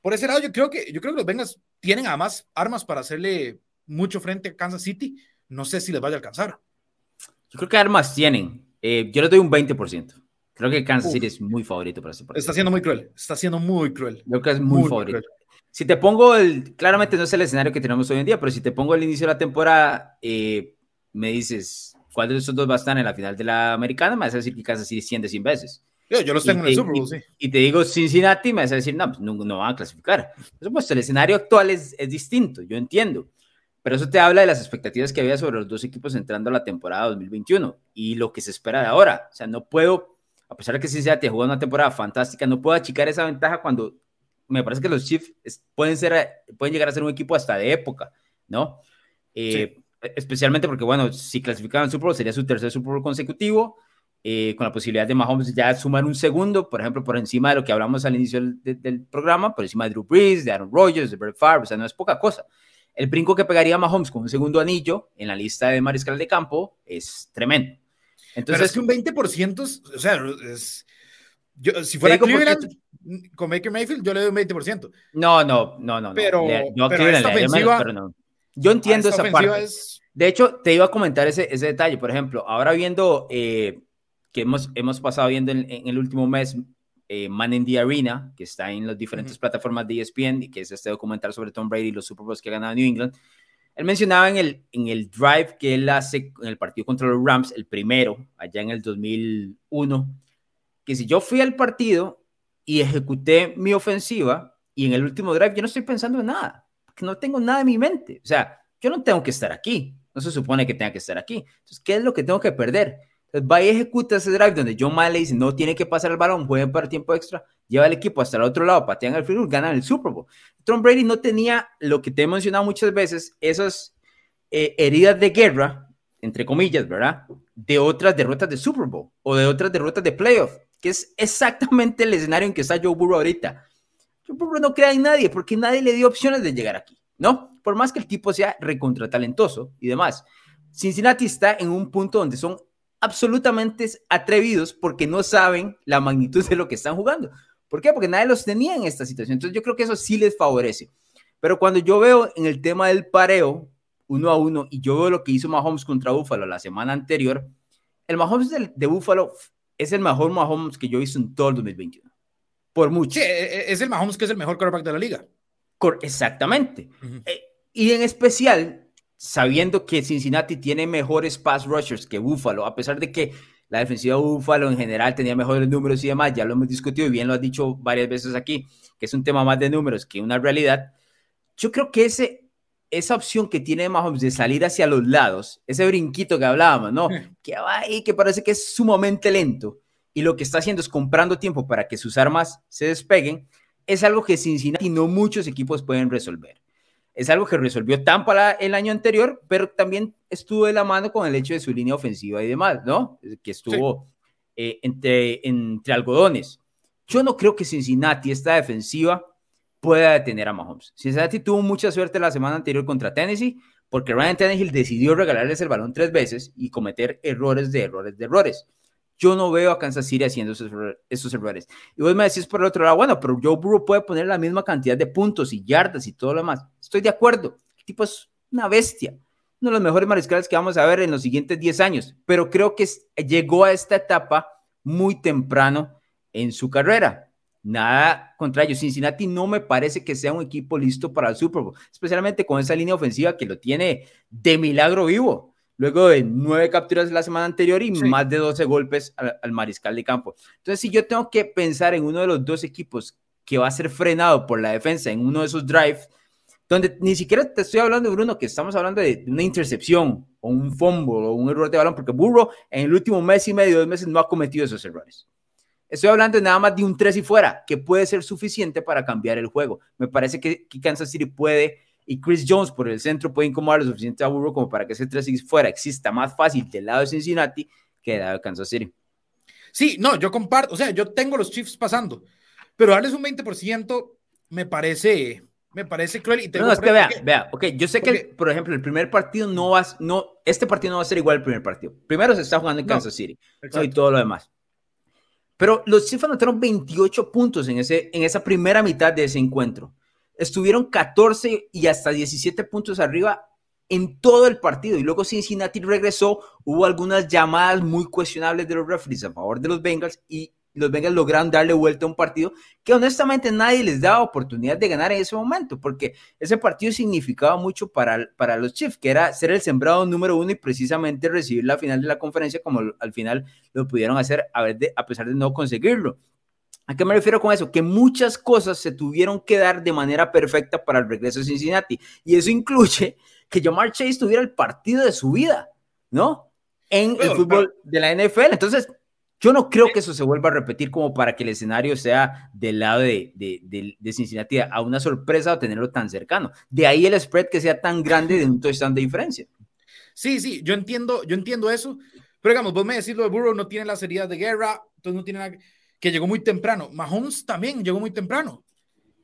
por ese lado, yo creo que, yo creo que los Bengals tienen además armas para hacerle mucho frente a Kansas City. No sé si les vaya a alcanzar. Yo creo que armas tienen. Eh, yo les doy un 20%. Creo que Kansas City es muy favorito para ese partido. Está siendo muy cruel. Está siendo muy cruel. Creo que es muy, favorito. si te pongo el. Claramente no es el escenario que tenemos hoy en día, pero si te pongo el inicio de la temporada, eh, me dices cuál de esos dos va a estar en la final de la americana, me vas a decir que Kansas City 100 de 100 veces. Yo, los tengo en el Super Bowl, sí. Y te digo Cincinnati, me vas a decir, no, pues no, no van a clasificar. Por supuesto, el escenario actual es, es, distinto, yo entiendo. Pero eso te habla de las expectativas que había sobre los dos equipos entrando a la temporada 2021 y lo que se espera de ahora. O sea, no puedo, a pesar de que Cincinnati ha jugado una temporada fantástica, no puedo achicar esa ventaja cuando me parece que los Chiefs pueden, ser, pueden llegar a ser un equipo hasta de época, ¿no? Eh, especialmente porque, bueno, si clasificaban al Super Bowl sería su tercer Super Bowl consecutivo eh, con la posibilidad de Mahomes ya sumar un segundo, por ejemplo, por encima de lo que hablamos al inicio del, programa, por encima de Drew Brees, de Aaron Rodgers, de Brett Favre, o sea, no es poca cosa. El brinco que pegaría Mahomes con un segundo anillo en la lista de mariscal de campo es tremendo. Entonces, Pero es que un 20%, o sea, es, yo, si fuera Cleveland, con Baker Mayfield, yo le doy un 20%. No, no, no, no. Pero, pero esta ofensiva, no. Yo entiendo esa parte. De hecho, te iba a comentar ese, ese detalle. Por ejemplo, ahora viendo eh, que hemos, hemos pasado viendo en, el último mes eh, Man in the Arena, que está en las diferentes plataformas de ESPN, y que es este documental sobre Tom Brady y los Super Bowls que ha ganado New England. Él mencionaba en el, en el drive que él hace en el partido contra los Rams, el primero, allá en el 2001, que si yo fui al partido y ejecuté mi ofensiva y en el último drive yo no estoy pensando en nada, porque no tengo nada en mi mente. O sea, yo no tengo que estar aquí, no se supone que tenga que estar aquí. Entonces, ¿qué es lo que tengo que perder? Entonces, va y ejecuta ese drive donde John Madden le dice, no tiene que pasar el balón, jueguen para tiempo extra, lleva el equipo hasta el otro lado, patean el field ganan el Super Bowl. Tom Brady no tenía lo que te he mencionado muchas veces, esas eh, heridas de guerra, entre comillas, ¿verdad? De otras derrotas de Super Bowl o de otras derrotas de playoff, que es exactamente el escenario en que está Joe Burrow ahorita. Joe Burrow no crea en nadie porque nadie le dio opciones de llegar aquí, ¿no? Por más que el tipo sea recontra talentoso y demás. Cincinnati está en un punto donde son absolutamente atrevidos porque no saben la magnitud de lo que están jugando. ¿Por qué? Porque nadie los tenía en esta situación. Entonces yo creo que eso sí les favorece. Pero cuando yo veo en el tema del pareo, uno a uno, y yo veo lo que hizo Mahomes contra Buffalo la semana anterior, el Mahomes de, de Buffalo es el mejor Mahomes que yo he visto en todo el 2021. Por mucho. Sí, e, e, es el Mahomes que es el mejor quarterback de la liga. Exactamente. Eh, y en especial, sabiendo que Cincinnati tiene mejores pass rushers que Buffalo, a pesar de que la defensiva de Buffalo en general tenía mejores números y demás, ya lo hemos discutido y bien lo has dicho varias veces aquí, que es un tema más de números que una realidad. Yo creo que ese, esa opción que tiene Mahomes de salir hacia los lados, ese brinquito que hablábamos, ¿no? Que va ahí, que parece que es sumamente lento y lo que está haciendo es comprando tiempo para que sus armas se despeguen, es algo que Cincinnati no muchos equipos pueden resolver es algo que resolvió Tampa el año anterior, pero también estuvo de la mano con el hecho de su línea ofensiva y demás, ¿no? Que estuvo eh, entre, entre algodones. Yo no creo que Cincinnati, esta defensiva, pueda detener a Mahomes. Cincinnati tuvo mucha suerte la semana anterior contra Tennessee, porque Ryan Tannehill decidió regalarles el balón tres veces y cometer errores de errores de errores. Yo no veo a Kansas City haciendo esos, errores. Y vos me decís por el otro lado, bueno, pero Joe Burrow puede poner la misma cantidad de puntos y yardas y todo lo demás. Estoy de acuerdo. El tipo es una bestia. Uno de los mejores mariscales que vamos a ver en los siguientes 10 años. Pero creo que llegó a esta etapa muy temprano en su carrera. Nada contra ellos. Cincinnati no me parece que sea un equipo listo para el Super Bowl, especialmente con esa línea ofensiva que lo tiene de milagro vivo luego de nueve capturas la semana anterior y más de 12 golpes al, mariscal de campo. Entonces, si yo tengo que pensar en uno de los dos equipos que va a ser frenado por la defensa en uno de esos drives, donde ni siquiera te estoy hablando, Bruno, que estamos hablando de una intercepción o un fumble o un error de balón, porque Burro en el último mes y medio, dos meses, no ha cometido esos errores. Estoy hablando nada más de un tres y fuera, que puede ser suficiente para cambiar el juego. Me parece que, Kansas City puede y Chris Jones por el centro puede incomodar lo suficiente a Burrow como para que ese 3 fuera exista más fácil del lado de Cincinnati que del lado de Kansas City. Sí, no, yo comparto, o sea, yo tengo los Chiefs pasando, pero darles un 20% me parece, me parece cruel. Y tengo no, es que vea, vea, ok, yo sé que, por ejemplo, el primer partido no va, no, este partido no va a ser igual al primer partido. Primero se está jugando en Kansas City y todo lo demás. Pero los Chiefs anotaron 28 puntos en, ese, en esa primera mitad de ese encuentro estuvieron 14 y hasta 17 puntos arriba en todo el partido y luego Cincinnati regresó, hubo algunas llamadas muy cuestionables de los referees a favor de los Bengals y los Bengals lograron darle vuelta a un partido que honestamente nadie les daba oportunidad de ganar en ese momento, porque ese partido significaba mucho para, para los Chiefs, que era ser el sembrado número uno y precisamente recibir la final de la conferencia como al final lo pudieron hacer a, a pesar de no conseguirlo. ¿A qué me refiero con eso? Que muchas cosas se tuvieron que dar de manera perfecta para el regreso de Cincinnati. Y eso incluye que Jamar Chase tuviera el partido de su vida, ¿no? En el fútbol de la NFL. Entonces, yo no creo que eso se vuelva a repetir como para que el escenario sea del lado de, de, Cincinnati a una sorpresa o tenerlo tan cercano. De ahí el spread que sea tan grande de un touchdown de diferencia. Sí, sí, yo entiendo, yo entiendo eso. Pero digamos, vos me decís lo de Burrow no tiene las heridas de guerra, entonces no tiene nada que llegó muy temprano. Mahomes también llegó muy temprano.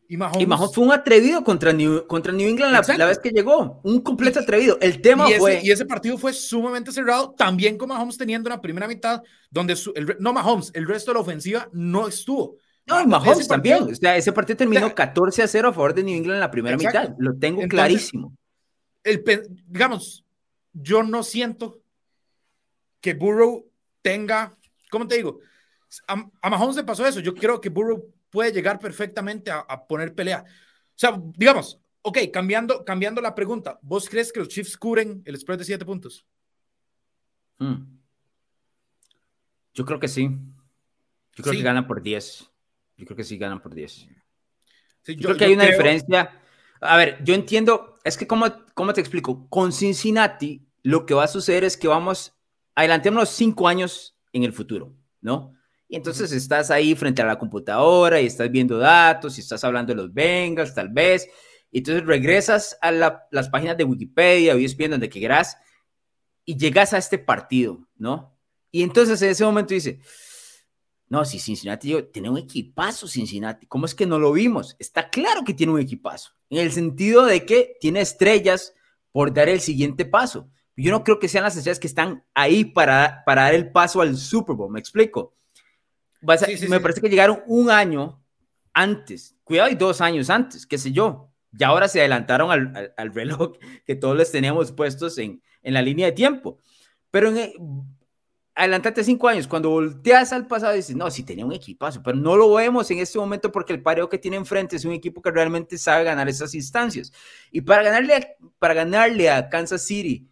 Y Mahomes, fue un atrevido contra New, contra New England la, vez que llegó. Un completo atrevido. El tema y fue. Ese, y ese partido fue sumamente cerrado. También con Mahomes teniendo una primera mitad donde. no Mahomes, el resto de la ofensiva no estuvo. No, y Mahomes también. o sea, ese partido terminó 14 a 0 a favor de New England en la primera mitad. Lo tengo clarísimo. el, digamos, yo no siento que Burrow tenga, ¿cómo te digo? A, a Mahomes le pasó eso. Yo creo que Burrow puede llegar perfectamente a, poner pelea. O sea, digamos, ok, cambiando, cambiando la pregunta, ¿vos crees que los Chiefs curen el spread de 7 puntos? Hmm. Yo creo que sí. Yo creo que ganan por 10. Yo creo que sí ganan por 10. yo, creo que hay una diferencia. A ver, yo entiendo, es que ¿cómo, ¿cómo te explico? Con Cincinnati lo que va a suceder es que vamos, adelantémonos cinco años en el futuro, ¿no? Y entonces estás ahí frente a la computadora y estás viendo datos y estás hablando de los Bengals, tal vez. Y entonces regresas a las páginas de Wikipedia o ESPN, donde quieras, y llegas a este partido, ¿no? Y entonces en ese momento dice, no, si Cincinnati tiene un equipazo, Cincinnati, ¿cómo es que no lo vimos? Está claro que tiene un equipazo, en el sentido de que tiene estrellas por dar el siguiente paso. Yo no creo que sean las estrellas que están ahí para, para dar el paso al Super Bowl, me explico. Me parece que llegaron un año antes, cuidado, y dos años antes, qué sé yo. Y ahora se adelantaron al, al, reloj que todos les teníamos puestos en, en la línea de tiempo. Pero en, adelantate cinco años, cuando volteas al pasado dices, no, sí tenía un equipazo, pero no lo vemos en este momento porque el pareo que tiene enfrente es un equipo que realmente sabe ganar esas instancias. Y para ganarle a, para ganarle a Kansas City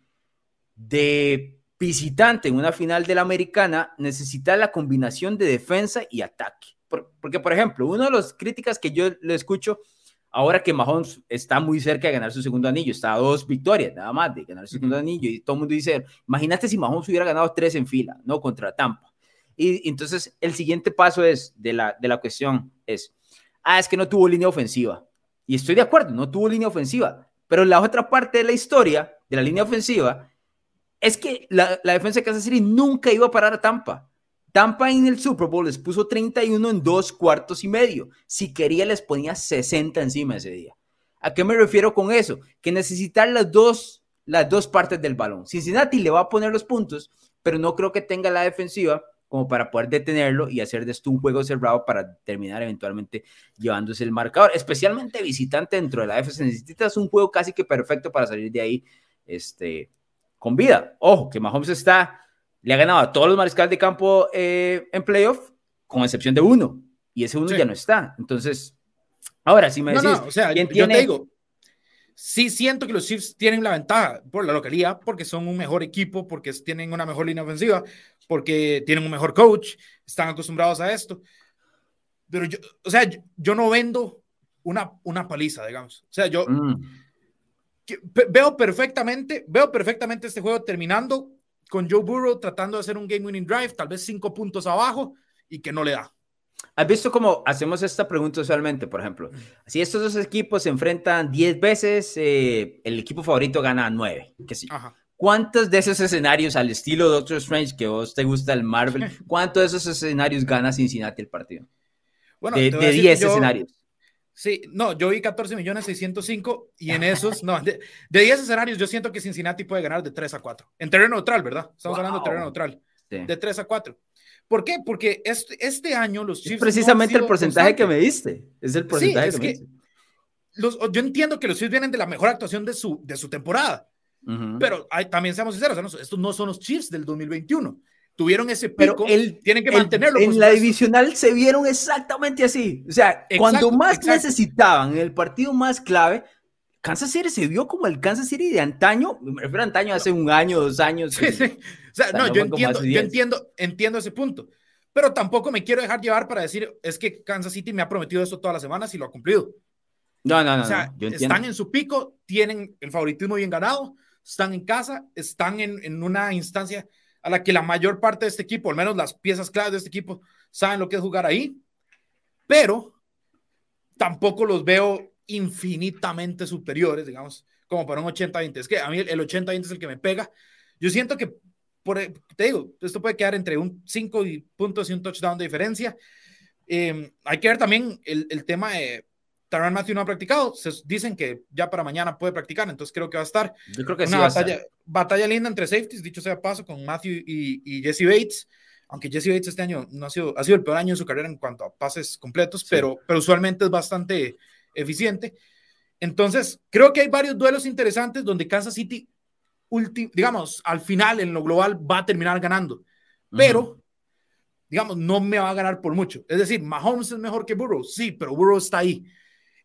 de visitante en una final de la americana, necesita la combinación de defensa y ataque. porque, por ejemplo, una de las críticas que yo le escucho ahora que Mahomes está muy cerca de ganar su segundo anillo, está a dos victorias nada más de ganar su segundo anillo, y todo el mundo dice, imagínate si Mahomes hubiera ganado tres en fila, ¿no? Contra Tampa. Y, entonces el siguiente paso es, de la, de la cuestión es, ah, es que no tuvo línea ofensiva. Y estoy de acuerdo, no tuvo línea ofensiva, pero la otra parte de la historia de la línea ofensiva es que la, defensa de Kansas City nunca iba a parar a Tampa. Tampa en el Super Bowl les puso 31 en dos cuartos y medio. Si quería les ponía 60 encima ese día. ¿A qué me refiero con eso? Que necesitar las dos, las dos partes del balón. Cincinnati le va a poner los puntos, pero no creo que tenga la defensiva como para poder detenerlo y hacer de esto un juego cerrado para terminar eventualmente llevándose el marcador. Especialmente visitante dentro de la FC. Necesitas un juego casi que perfecto para salir de ahí este, con vida. Ojo, que Mahomes está le ha ganado a todos los mariscales de campo eh, en playoff, con excepción de uno, y ese uno ya no está. Entonces, ahora sí me decís, no, o sea, yo te digo, sí siento que los Chiefs tienen la ventaja por la localidad, porque son un mejor equipo, porque tienen una mejor línea ofensiva, porque tienen un mejor coach, están acostumbrados a esto. Pero yo, o sea, yo, no vendo una, una paliza, digamos. O sea, yo mm. Veo perfectamente, veo perfectamente este juego terminando con Joe Burrow tratando de hacer un game winning drive, tal vez cinco puntos abajo y que no le da. ¿Has visto cómo hacemos esta pregunta usualmente? Por ejemplo, si estos dos equipos se enfrentan 10 veces, eh, el equipo favorito gana 9. Que sí. ¿Cuántos de esos escenarios al estilo Doctor Strange que vos te gusta el Marvel, cuántos de esos escenarios gana Cincinnati el partido? Bueno, de, 10 escenarios. Sí, no, yo vi 14 millones 605 y en esos, no, de, 10 escenarios yo siento que Cincinnati puede ganar de 3 a 4. En terreno neutral, ¿verdad? Estamos hablando de terreno neutral. De 3 a 4. ¿Por qué? Porque este, este año los Chiefs. Es precisamente el porcentaje que me diste. Es el porcentaje que, me diste. Los, yo entiendo que los Chiefs vienen de la mejor actuación de su, de su temporada. Pero hay, también seamos sinceros, estos no son los Chiefs del 2021 tuvieron ese pico, pero él, tienen que mantenerlo. en la divisional se vieron exactamente así. O sea, cuando más necesitaban, en el partido más clave, Kansas City se vio como el Kansas City de antaño, me refiero a antaño hace un año, dos años. Sí, sí. O sea, no, yo entiendo, yo entiendo, entiendo ese punto. Pero tampoco me quiero dejar llevar para decir, es que Kansas City me ha prometido esto todas las semanas y lo ha cumplido. No, no, no. O sea, están en su pico, tienen el favoritismo bien ganado, están en casa, están en, en una instancia a la que la mayor parte de este equipo, al menos las piezas claves de este equipo, saben lo que es jugar ahí, pero tampoco los veo infinitamente superiores, digamos, como para un 80-20. Es que a mí el 80-20 es el que me pega. Yo siento que, por, te digo, esto puede quedar entre un 5 puntos y un touchdown de diferencia. Em, hay que ver también el tema de Taran Matthew no ha practicado. Se dicen que ya para mañana puede practicar, entonces creo que va a estar. Yo creo que una batalla, batalla, linda entre safeties, dicho sea paso, con Matthew y, Jesse Bates. Aunque Jesse Bates este año no ha sido, ha sido el peor año en su carrera en cuanto a pases completos, pero, pero usualmente es bastante eficiente. Entonces, creo que hay varios duelos interesantes donde Kansas City, digamos, al final en lo global va a terminar ganando. Pero, digamos, no me va a ganar por mucho. Es decir, Mahomes es mejor que Burrow, sí, pero Burrow está ahí.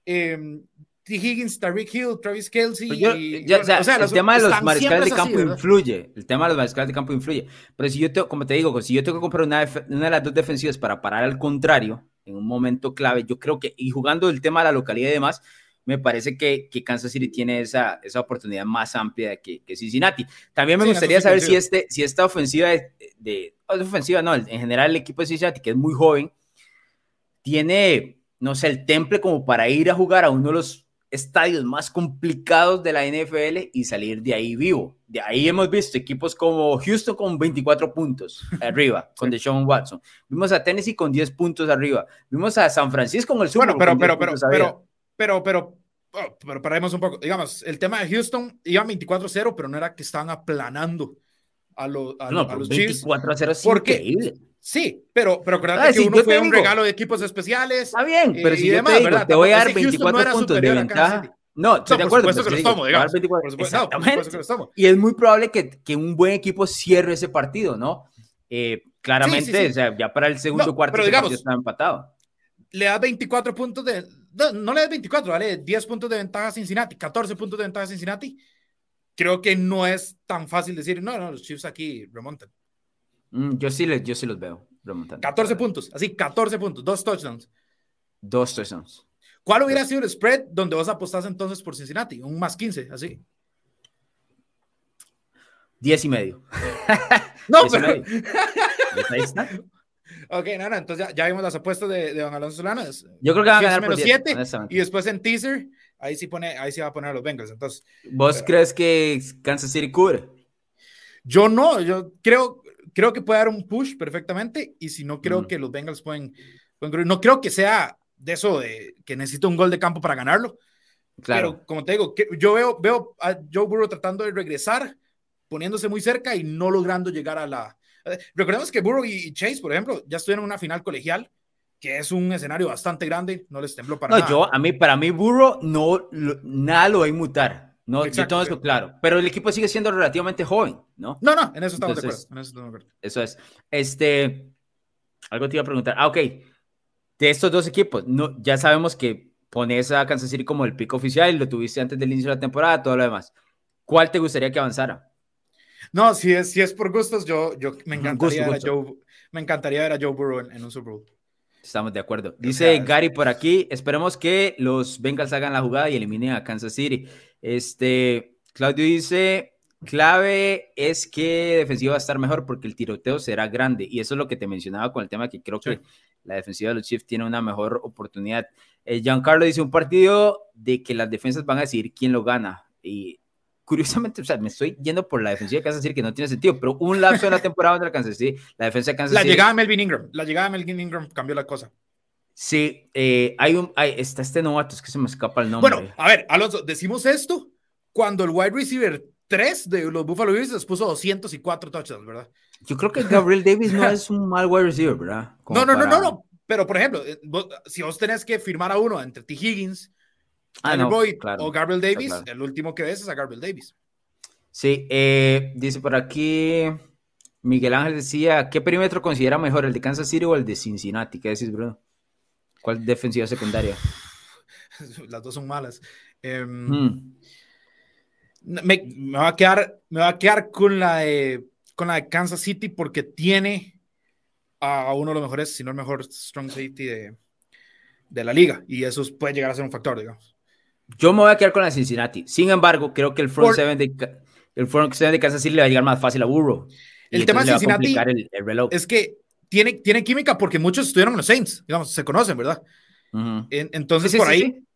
Eh, T. Higgins, Tariq Hill, Travis Kelsey. o sea, el tema de los mariscales de campo influye. El tema de los mariscales de campo influye. Pero si yo, te, como te digo, si yo tengo que comprar una, una, de las dos defensivas para parar al contrario en un momento clave, yo creo que, y jugando el tema de la localidad y demás, me parece que, que Kansas City tiene esa, esa oportunidad más amplia que, que Cincinnati. También me gustaría saber si, este, si esta ofensiva de, de, ofensiva, no, en general el equipo de Cincinnati, que es muy joven, tiene, no sé, el temple como para ir a jugar a uno de los estadios más complicados de la NFL y salir de ahí vivo. De ahí hemos visto equipos como Houston con 24 puntos arriba, con Deshaun Watson. Vimos a Tennessee con 10 puntos arriba. Vimos a San Francisco con el Super Bueno, pero, pero, pero, pero, pero, pero, oh, pero, paremos un poco. Digamos, el tema de Houston iba 24-0, pero no era que estaban aplanando a, los a, no, a los 24-0 es increíble. Sí, pero, pero acuérdate que uno fue un regalo de equipos especiales. Está bien, pero si yo te, digo, te voy a dar 24 puntos de ventaja. No, estoy de acuerdo. Por supuesto que lo estamos, digamos. 24, exactamente. Y es muy probable que, que, un buen equipo cierre ese partido, ¿no? Eh, claramente, sí, sí, sí. o sea, ya para el segundo no, cuarto pero digamos, está empatado. Le da 24 puntos de... No, no le da 24, vale 10 puntos de ventaja a Cincinnati, 14 puntos de ventaja a Cincinnati. Creo que no es tan fácil decir, no, no, los Chiefs aquí remontan. Mm, yo, sí les, yo sí los veo remontando. 14 puntos, así, 14 puntos, dos touchdowns. Dos touchdowns. ¿Cuál hubiera sido el spread donde vos apostás entonces por Cincinnati? Un más 15, así. 10 y medio. No, pero. Ahí está. Ok, no, no, entonces ya, ya vimos las apuestas de, de Don Alonso Solano. Yo creo que va a ganar por 7 y después en teaser, ahí sí, pone, ahí sí va a poner a los Bengals. Entonces, ¿Vos pero, crees que Kansas City cubre? Yo no, yo creo, creo que puede dar un push perfectamente y si no creo mm. que los Bengals pueden, pueden, no creo que sea de eso de que necesito un gol de campo para ganarlo. Claro. Pero como te digo, que yo veo, veo a Joe Burrow tratando de regresar, poniéndose muy cerca y no logrando llegar a la... Recordemos que Burrow y Chase, por ejemplo, ya estuvieron en una final colegial, que es un escenario bastante grande, no les tembló para no, nada. Yo, a mí, para mí, Burrow no, lo, nada lo va a inmutar. No, Exacto, yo todo eso claro. Pero el equipo sigue siendo relativamente joven, ¿no? No, no, en eso estamos Entonces, de acuerdo. En eso, estamos de acuerdo. eso es. Este, algo te iba a preguntar. Ah, ok. De estos dos equipos, no, ya sabemos que pones a Kansas City como el pico oficial y lo tuviste antes del inicio de la temporada, todo lo demás. ¿Cuál te gustaría que avanzara? No, si es, si es por gustos, yo, yo me, encantaría gusto, gusto. Joe, me encantaría ver a Joe Burrow en, en un Super Bowl. Estamos de acuerdo. Dice Gary por aquí, esperemos que los Bengals hagan la jugada y eliminen a Kansas City. Este, Claudio dice, clave es que defensiva va a estar mejor porque el tiroteo será grande. Y eso es lo que te mencionaba con el tema que creo sí. que la defensiva de los Chiefs tiene una mejor oportunidad. Eh, Giancarlo dice, un partido de que las defensas van a decidir quién lo gana. Y curiosamente, o sea, me estoy yendo por la defensiva de Kansas City, que no tiene sentido, pero un lapso de la temporada de Kansas City, la defensa de Kansas la City. La llegada de Melvin Ingram, la llegada de Melvin Ingram cambió la cosa. Sí, eh, hay un, hay, está este novato, es que se me escapa el nombre. Bueno, a ver, Alonso, decimos esto cuando el wide receiver 3 de los Buffalo Bills les puso 204 touchdowns, ¿verdad? Yo creo que Gabriel Davis no es un mal wide receiver, ¿verdad? Como no, no, para... no, no, no, pero por ejemplo, vos, si vos tenés que firmar a uno entre T. Higgins, ah, no, Boyd claro, o Gabriel Davis, claro. el último que ves es a Gabriel Davis. Sí, eh, dice por aquí, Miguel Ángel decía, ¿qué perímetro considera mejor, el de Kansas City o el de Cincinnati? ¿Qué decís, Bruno? ¿Cuál defensiva secundaria? Las dos son malas. Eh, hmm. me, me, va a quedar, me va a quedar con la, de, con la de Kansas City porque tiene a uno de los mejores, si no el mejor strong safety de, de la liga. Y eso puede llegar a ser un factor, digamos. Yo me voy a quedar con la Cincinnati. Sin embargo, creo que el front, Por... seven, de, el front seven de Kansas City le va a llegar más fácil a Burrow. El tema de Cincinnati el, el reloj. es que tiene, tiene química porque muchos estuvieron en los Saints, digamos, se conocen, ¿verdad? Uh -huh. en, entonces, sí, sí, por ahí, sí.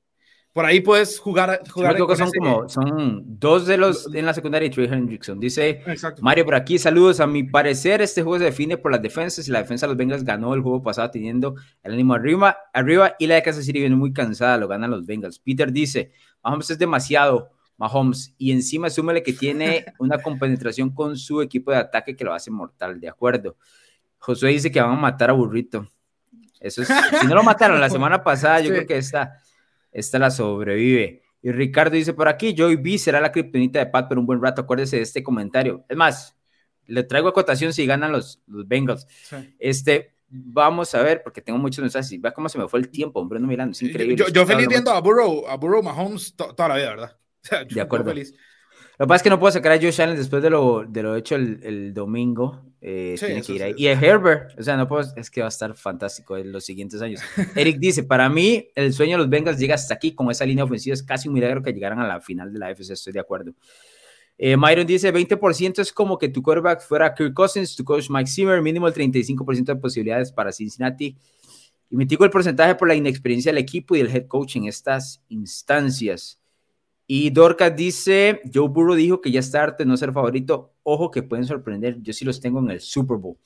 Por ahí puedes jugar. jugar creo que son como, son dos de los en la secundaria y Trey Hendrickson. Dice Exacto. Mario por aquí, saludos. A mi parecer, este juego se define por las defensas y la defensa de los Bengals ganó el juego pasado teniendo el ánimo arriba, arriba y la de Kansas City viene muy cansada, lo ganan los Bengals. Peter dice, Mahomes es demasiado. Mahomes, y encima súmele que tiene una compenetración con su equipo de ataque que lo hace mortal, de acuerdo. Josué dice que van a matar a Burrito. Eso es, si no lo mataron la semana pasada, yo sí. creo que esta, esta la sobrevive. Y Ricardo dice por aquí, Joey B será la criptonita de Pat por un buen rato. Acuérdese de este comentario. Es más, le traigo acotación si ganan los, los Bengals. Este, vamos a ver, porque tengo muchos mensajes. Vea cómo se me fue el tiempo, hombre, no mirando. Es increíble. Yo, feliz viendo a Burrow, a Burrow Mahomes toda la vida, ¿verdad? de acuerdo. Feliz. Lo que pasa es que no puedo sacar a Josh Allen después de lo, de lo hecho el, el domingo. Eh, tiene que ir ahí. Y a Herbert, o sea, no puedo, es que va a estar fantástico en los siguientes años. Eric dice: Para mí, el sueño de los Bengals llega hasta aquí con esa línea ofensiva. Es casi un milagro que llegaran a la final de la FC. Estoy de acuerdo. Eh, Myron dice: 20% es como que tu quarterback fuera Kirk Cousins, tu coach Mike Zimmer, mínimo el 35% de posibilidades para Cincinnati. Y mitigo el porcentaje por la inexperiencia del equipo y del head coach en estas instancias. Y Dorcas dice, Joe Burrow dijo que ya está harto de no ser favorito. Ojo que pueden sorprender, yo sí los tengo en el Super Bowl.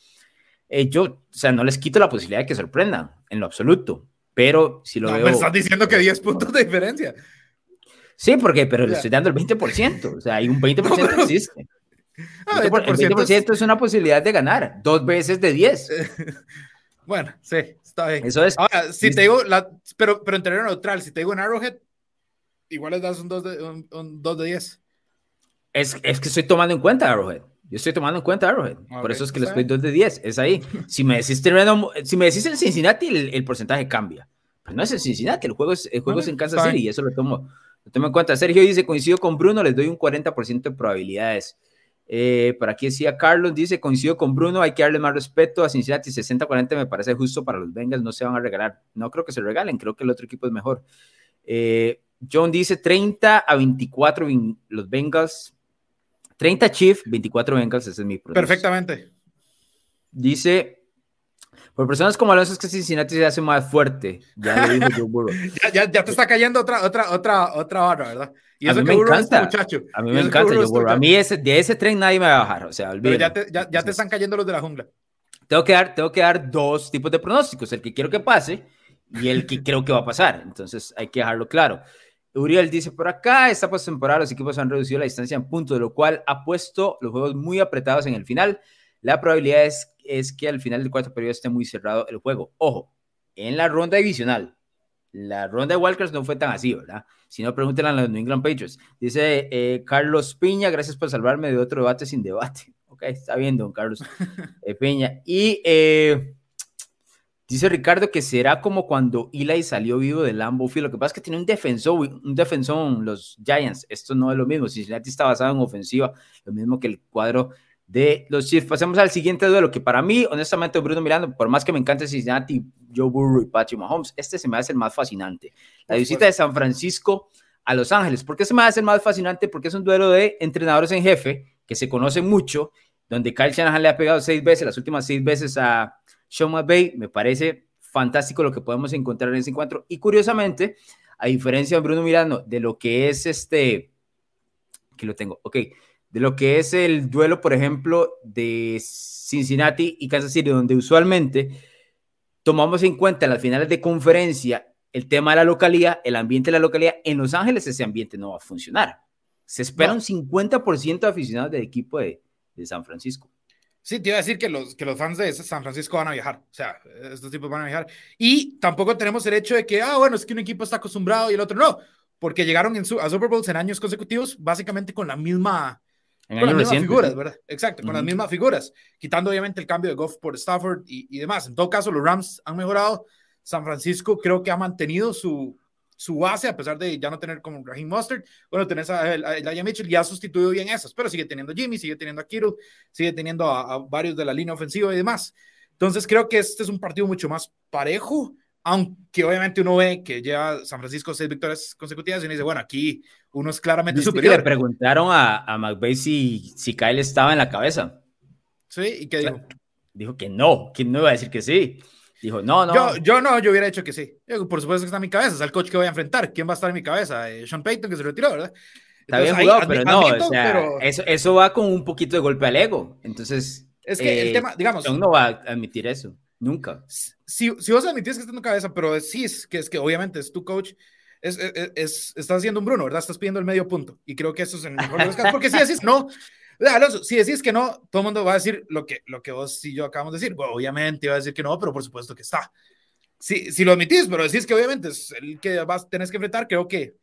Eh, yo, o sea, no les quito la posibilidad de que sorprendan, en lo absoluto. Pero si lo veo... Me estás diciendo que 10 puntos de diferencia. Sí, porque, pero le estoy dando el 20%. O sea, hay un 20% que existe. Ah, el 20% es una posibilidad de ganar, dos veces de 10. bueno, sí, está bien. Eso es. Ahora, si te digo, la, pero, pero en terreno neutral, si te digo en Arrowhead, igual les das un 2 de, un, de 10. Es, es, que estoy tomando en cuenta Arrowhead. Yo estoy tomando en cuenta Arrowhead. Por eso es que les doy 2 de 10. Es ahí. Si me decís, si me decís el Cincinnati, el, el, porcentaje cambia. Pero no es el Cincinnati, el juego es, el juego es en Kansas City y eso lo tomo, lo tomo en cuenta. Sergio dice, coincido con Bruno, les doy un 40% de probabilidades. Eh, por aquí decía Carlos, dice, coincido con Bruno, hay que darle más respeto a Cincinnati, 60-40 me parece justo para los Bengals, no se van a regalar. No creo que se regalen, creo que el otro equipo es mejor. Eh, John dice 30 a 24 los Bengals. 30 Chief, 24 Bengals, ese es mi Perfectamente. Dice, por personas como Alonso es que Cincinnati se hace más fuerte. Ya, ya, ya, te está cayendo otra, otra, otra, otra barra, ¿verdad? Y a mí me encanta. Muchacho. A mí me encanta A mí ese, de ese tren nadie me va a bajar. O sea, Pero ya, te, ya, ya te están cayendo los de la jungla. Tengo que, dar, tengo que dar dos tipos de pronósticos. El que quiero que pase y el que creo que va a pasar. Entonces hay que dejarlo claro. Uriel dice por acá, esta postemporada los equipos han reducido la distancia en punto, de lo cual ha puesto los juegos muy apretados en el final. La probabilidad es, es que al final del cuarto periodo esté muy cerrado el juego. Ojo, en la ronda divisional, la ronda de Walkers no fue tan así, ¿verdad? Si no, pregúntenle a los New England Patriots. Dice eh, Carlos Piña, gracias por salvarme de otro debate sin debate. Ok, está bien, don Carlos eh, Piña. Y eh, Dice Ricardo que será como cuando Eli salió vivo del Lambeau Field. Lo que pasa es que tiene un defensor, un defensor, los Giants. Esto no es lo mismo. Cincinnati está basado en ofensiva, lo mismo que el cuadro de los Chiefs. Pasemos al siguiente duelo, que para mí, honestamente, Bruno Miranda, por más que me encante Cincinnati, Joe Burrow y Patrick Mahomes, este se me hace el más fascinante. La visita de San Francisco a Los Ángeles. ¿Por qué se me hace el más fascinante? Porque es un duelo de entrenadores en jefe que se conocen mucho, donde Kyle Shanahan le ha pegado seis veces, las últimas seis veces a Sean McVay, me parece fantástico lo que podemos encontrar en ese encuentro. Y curiosamente, a diferencia de Bruno Miranda, de lo que es este, que lo tengo, ok, de lo que es el duelo, por ejemplo, de Cincinnati y Kansas City, donde usualmente tomamos en cuenta en las finales de conferencia el tema de la localidad, el ambiente de la localidad, en Los Ángeles ese ambiente no va a funcionar. Se espera un 50% de aficionados del equipo de, de San Francisco. Sí, te iba a decir que los, que los fans de San Francisco van a viajar. O sea, estos tipos van a viajar. Y tampoco tenemos el hecho de que, ah, bueno, es que un equipo está acostumbrado y el otro no. Porque llegaron en su, a Super Bowls en años consecutivos, básicamente con la misma. con las mismas figuras, ¿verdad? Exacto, con las mismas figuras. Quitando obviamente el cambio de Goff por Stafford y, y demás. En todo caso, los Rams han mejorado. San Francisco creo que ha mantenido su, su base, a pesar de ya no tener como Raheem Mustard, bueno, tenés a, Elijah Mitchell, ya ha sustituido bien esas, pero sigue teniendo a Jimmy, sigue teniendo a Kittle, sigue teniendo a, varios de la línea ofensiva y demás. Entonces creo que este es un partido mucho más parejo, aunque obviamente uno ve que lleva San Francisco seis victorias consecutivas y uno dice, bueno, aquí uno es claramente superior. le preguntaron a, a McVay si, si Kyle estaba en la cabeza. Sí, ¿y qué dijo? Dijo que no, que no iba a decir que sí. Dijo, no, no. Yo, yo no, yo hubiera dicho que sí. por supuesto que está en mi cabeza, es el coach que voy a enfrentar. ¿Quién va a estar en mi cabeza? Eh, Sean Payton, que se retiró, ¿verdad? Está bien jugado, pero no, o sea, Eso, eso va con un poquito de golpe al ego. Entonces, es que el eh, tema, digamos, no va a admitir eso, nunca. Si, si vos admitís que está en tu cabeza, pero sí es que, es que obviamente es tu coach, es, es, es, estás haciendo un Bruno, ¿verdad? Estás pidiendo el medio punto. Y creo que eso es el mejor de los casos, porque si decís no, Alonso, si decís que no, todo el mundo va a decir lo que, lo que vos y yo acabamos de decir. Bueno, obviamente va a decir que no, pero por supuesto que está. Si, si lo admitís, pero decís que obviamente es el que vas, tenés que enfrentar, creo que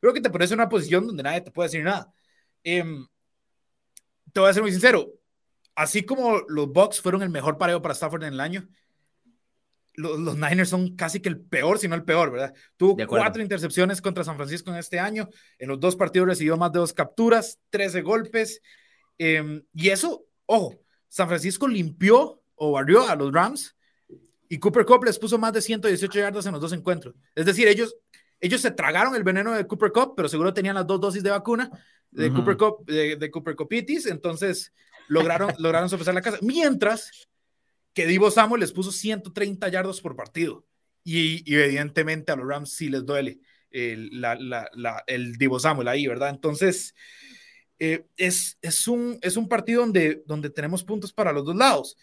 creo que te pones en una posición donde nadie te puede decir nada. Em, te voy a ser muy sincero, así como los Bucks fueron el mejor pareo para Stafford en el año, los, Niners son casi que el peor, si no el peor, ¿verdad? Tuvo cuatro intercepciones contra San Francisco en este año. En los dos partidos recibió más de dos capturas, 13 golpes. Em, y eso, ojo, San Francisco limpió o barrió a los Rams y Cooper Cup les puso más de 118 yardas en los dos encuentros. Es decir, ellos, ellos se tragaron el veneno de Cooper Cup, pero seguro tenían las dos dosis de vacuna de Cooper Cup, de, Cooper Cupitis, entonces lograron, lograron sorpresar la casa. Mientras que Divo Samuel les puso 130 yardas por partido. Y, evidentemente a los Rams sí les duele el, la, la, el Divo Samuel ahí, ¿verdad? Entonces, eh, es, es, un, es un partido donde, donde tenemos puntos para los dos lados.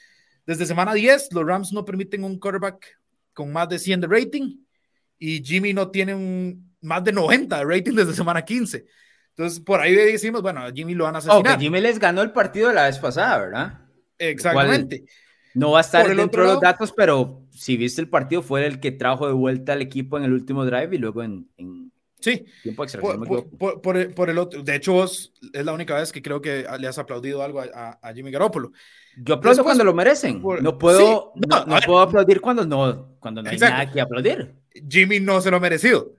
Desde semana 10, los Rams no permiten un quarterback con más de 100 de rating y Jimmy no tiene un, más de 90 de rating desde semana 15. Entonces, por ahí decimos, bueno, Jimmy lo van a asesinar. Jimmy les ganó el partido la vez pasada, ¿verdad? Exactamente. No va a estar dentro de los datos, pero si viste el partido, fue el que trajo de vuelta al equipo en el último drive y luego en, sí. tiempo extra. Por, el, otro, de hecho, vos es la única vez que creo que le has aplaudido algo a, Jimmy Garoppolo. Yo aplaudo cuando lo merecen. no puedo, no, puedo aplaudir cuando no, cuando no hay nada que aplaudir. Jimmy no se lo ha merecido.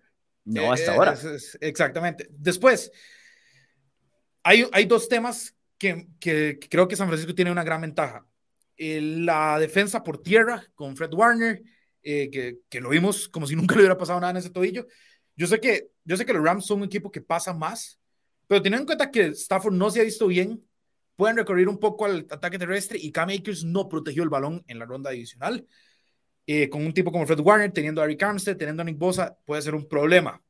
No, hasta eh, ahora. exactamente. Después, hay, hay dos temas que, que, creo que San Francisco tiene una gran ventaja. la defensa por tierra con Fred Warner, eh, que, que, lo vimos como si nunca le hubiera pasado nada en ese tobillo. Yo sé que, yo sé que los Rams son un equipo que pasa más, pero teniendo en cuenta que Stafford no se ha visto bien, pueden recorrer un poco al ataque terrestre y Cam Akers no protegió el balón en la ronda adicional. Eh, con un tipo como Fred Warner, teniendo a Eric Armstead, teniendo a Nick Bosa, puede ser un problema.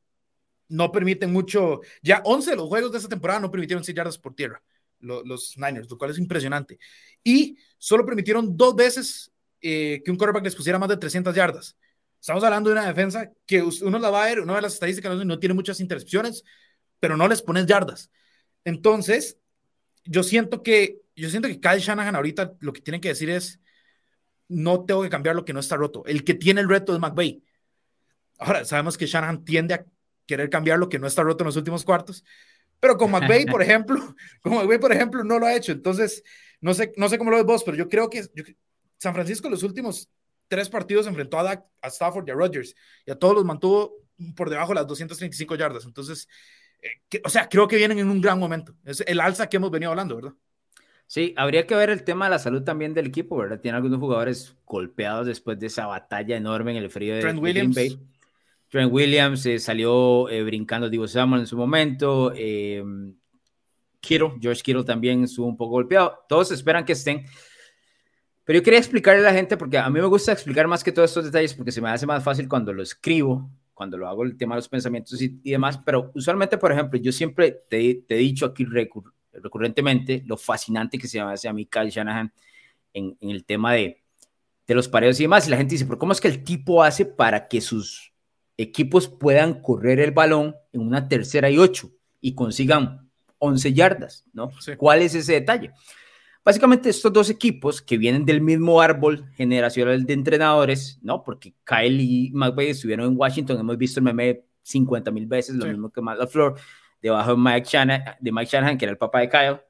No permiten mucho, ya 11 de los juegos de esta temporada no permitieron 6 yardas por tierra, los, Niners, lo cual es impresionante. Y solo permitieron dos veces eh, que un quarterback les pusiera más de 300 yardas. Estamos hablando de una defensa que uno la va a ver, una de las estadísticas no tiene muchas intercepciones, pero no les pones yardas. Entonces, yo siento que, yo siento que Kyle Shanahan ahorita lo que tiene que decir es, no tengo que cambiar lo que no está roto. El que tiene el reto es McVay. Ahora, sabemos que Shanahan tiende a querer cambiar lo que no está roto en los últimos cuartos, pero con McVay, por ejemplo, con McVay, por ejemplo, no lo ha hecho. Entonces, no sé, no sé cómo lo ves vos, pero yo creo que San Francisco en los últimos tres partidos enfrentó a, a Stafford y a Rodgers y a todos los mantuvo por debajo de las 235 yardas. Entonces, eh, o sea, creo que vienen en un gran momento. Es el alza que hemos venido hablando, ¿verdad? Sí, habría que ver el tema de la salud también del equipo, ¿verdad? Tiene algunos jugadores golpeados después de esa batalla enorme en el frío de, Trent Williams. Green Bay. Trent Williams eh, salió eh, brincando Divo Samuel en su momento. Eh, Kittle, George Kittle también estuvo un poco golpeado. Todos esperan que estén. Pero yo quería explicarle a la gente, porque a mí me gusta explicar más que todos estos detalles, porque se me hace más fácil cuando lo escribo, cuando lo hago el tema de los pensamientos y, demás. Pero usualmente, por ejemplo, yo siempre te, te he dicho aquí recurrentemente lo fascinante que se llama a mí Kyle Shanahan en, el tema de, de los pareos y demás. Y la gente dice, pero ¿cómo es que el tipo hace para que sus equipos puedan correr el balón en una tercera y ocho y consigan 11 yardas? ¿no? ¿Cuál es ese detalle? Básicamente estos dos equipos que vienen del mismo árbol generacional de entrenadores, ¿no? Porque Kyle y McVay estuvieron en Washington, hemos visto el meme 50 mil veces, lo mismo que Matt LaFleur, debajo de Mike, Shanahan, de Mike Shanahan, que era el papá de Kyle.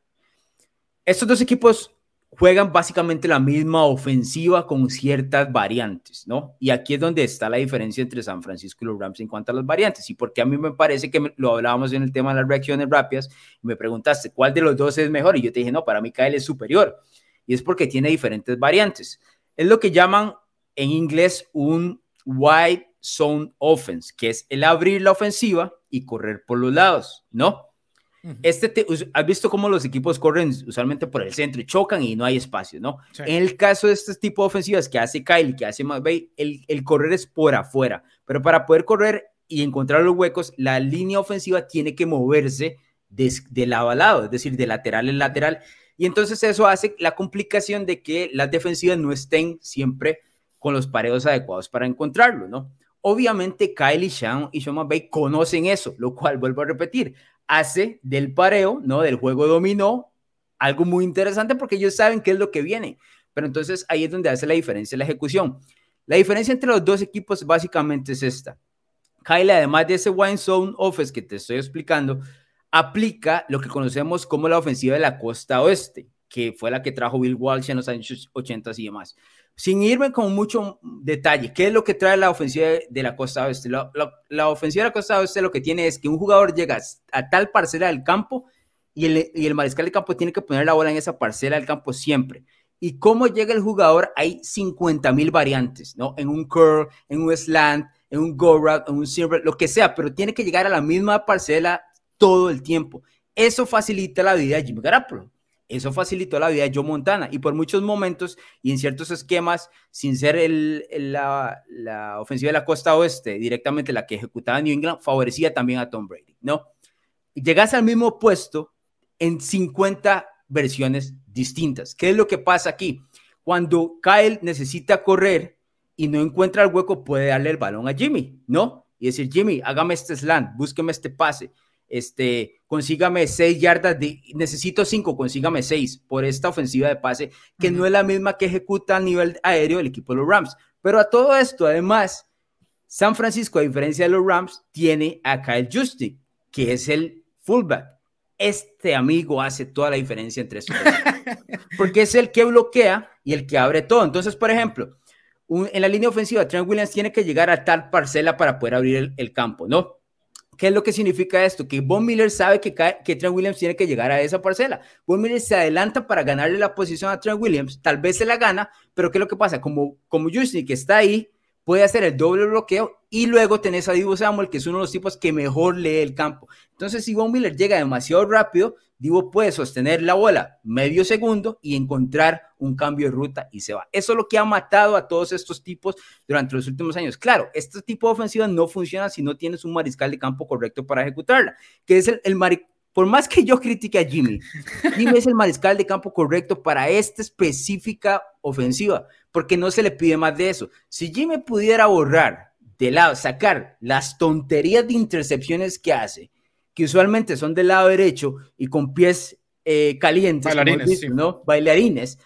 Estos dos equipos juegan básicamente la misma ofensiva con ciertas variantes, ¿no? Y aquí es donde está la diferencia entre San Francisco y los Rams en cuanto a las variantes. Y porque a mí me parece que lo hablábamos en el tema de las reacciones rápidas, me preguntaste cuál de los dos es mejor, y yo te dije, no, para mí Kyle es superior. Y es porque tiene diferentes variantes. Es lo que llaman en inglés un wide zone offense, que es el abrir la ofensiva y correr por los lados, ¿no? Este has visto cómo los equipos corren usualmente por el centro y chocan y no hay espacio, ¿no? En el caso de este tipo de ofensivas que hace Kyle que hace McVay, el, el correr es por afuera, pero para poder correr y encontrar los huecos, la línea ofensiva tiene que moverse de, de lado a lado, es decir, de lateral en lateral. Y entonces eso hace la complicación de que las defensivas no estén siempre con los pareos adecuados para encontrarlo, ¿no? Obviamente Kyle y Sean y Sean McVay conocen eso, lo cual vuelvo a repetir, hace del pareo, ¿no? Del juego dominó algo muy interesante porque ellos saben qué es lo que viene. Pero entonces ahí es donde hace la diferencia la ejecución. La diferencia entre los dos equipos básicamente es esta. Kyle, además de ese wine zone offense que te estoy explicando, aplica lo que conocemos como la ofensiva de la costa oeste, que fue la que trajo Bill Walsh en los años 80 y demás. Sin irme con mucho detalle, ¿qué es lo que trae la ofensiva de la costa oeste? La, ofensiva de la costa oeste lo que tiene es que un jugador llega a tal parcela del campo y el, y el mariscal de campo tiene que poner la bola en esa parcela del campo siempre. Y cómo llega el jugador, hay 50 mil variantes, ¿no? En un curl, en un slant, en un go route, en un silver, lo que sea, pero tiene que llegar a la misma parcela todo el tiempo. Eso facilita la vida de Jimmy Garoppolo. Eso facilitó la vida de Joe Montana y por muchos momentos y en ciertos esquemas, sin ser la, ofensiva de la costa oeste, directamente la que ejecutaba New England, favorecía también a Tom Brady, ¿no? Llegas al mismo puesto en 50 versiones distintas. ¿Qué es lo que pasa aquí? Cuando Kyle necesita correr y no encuentra el hueco, puede darle el balón a Jimmy, ¿no? Y decir, Jimmy, hágame este slant, búsqueme este pase este, consígame seis yardas, de, necesito cinco, consígame seis por esta ofensiva de pase, que no es la misma que ejecuta a nivel aéreo el equipo de los Rams. Pero a todo esto, además, San Francisco, a diferencia de los Rams, tiene a Kyle Justick, que es el fullback. Este amigo hace toda la diferencia entre estos porque es el que bloquea y el que abre todo. Entonces, por ejemplo, en la línea ofensiva, Trent Williams tiene que llegar a tal parcela para poder abrir el campo, ¿no? ¿Qué es lo que significa esto? Que Von Miller sabe que, que Trent Williams tiene que llegar a esa parcela. Von Miller se adelanta para ganarle la posición a Trent Williams, tal vez se la gana, pero ¿qué es lo que pasa? Como, como Justin, que está ahí, puede hacer el doble bloqueo y luego tenés a Divo Samuel, que es uno de los tipos que mejor lee el campo. Entonces, si Von Miller llega demasiado rápido, Divo puede sostener la bola medio segundo y encontrar un cambio de ruta y se va. Eso es lo que ha matado a todos estos tipos durante los últimos años. Claro, este tipo de ofensiva no funciona si no tienes un mariscal de campo correcto para ejecutarla, que es el, el por más que yo critique a Jimmy, Jimmy es el mariscal de campo correcto para esta específica ofensiva, porque no se le pide más de eso. Si Jimmy pudiera borrar de lado, sacar las tonterías de intercepciones que hace, que usualmente son del lado derecho y con pies eh, calientes, bailarines, ¿no? Bailarines.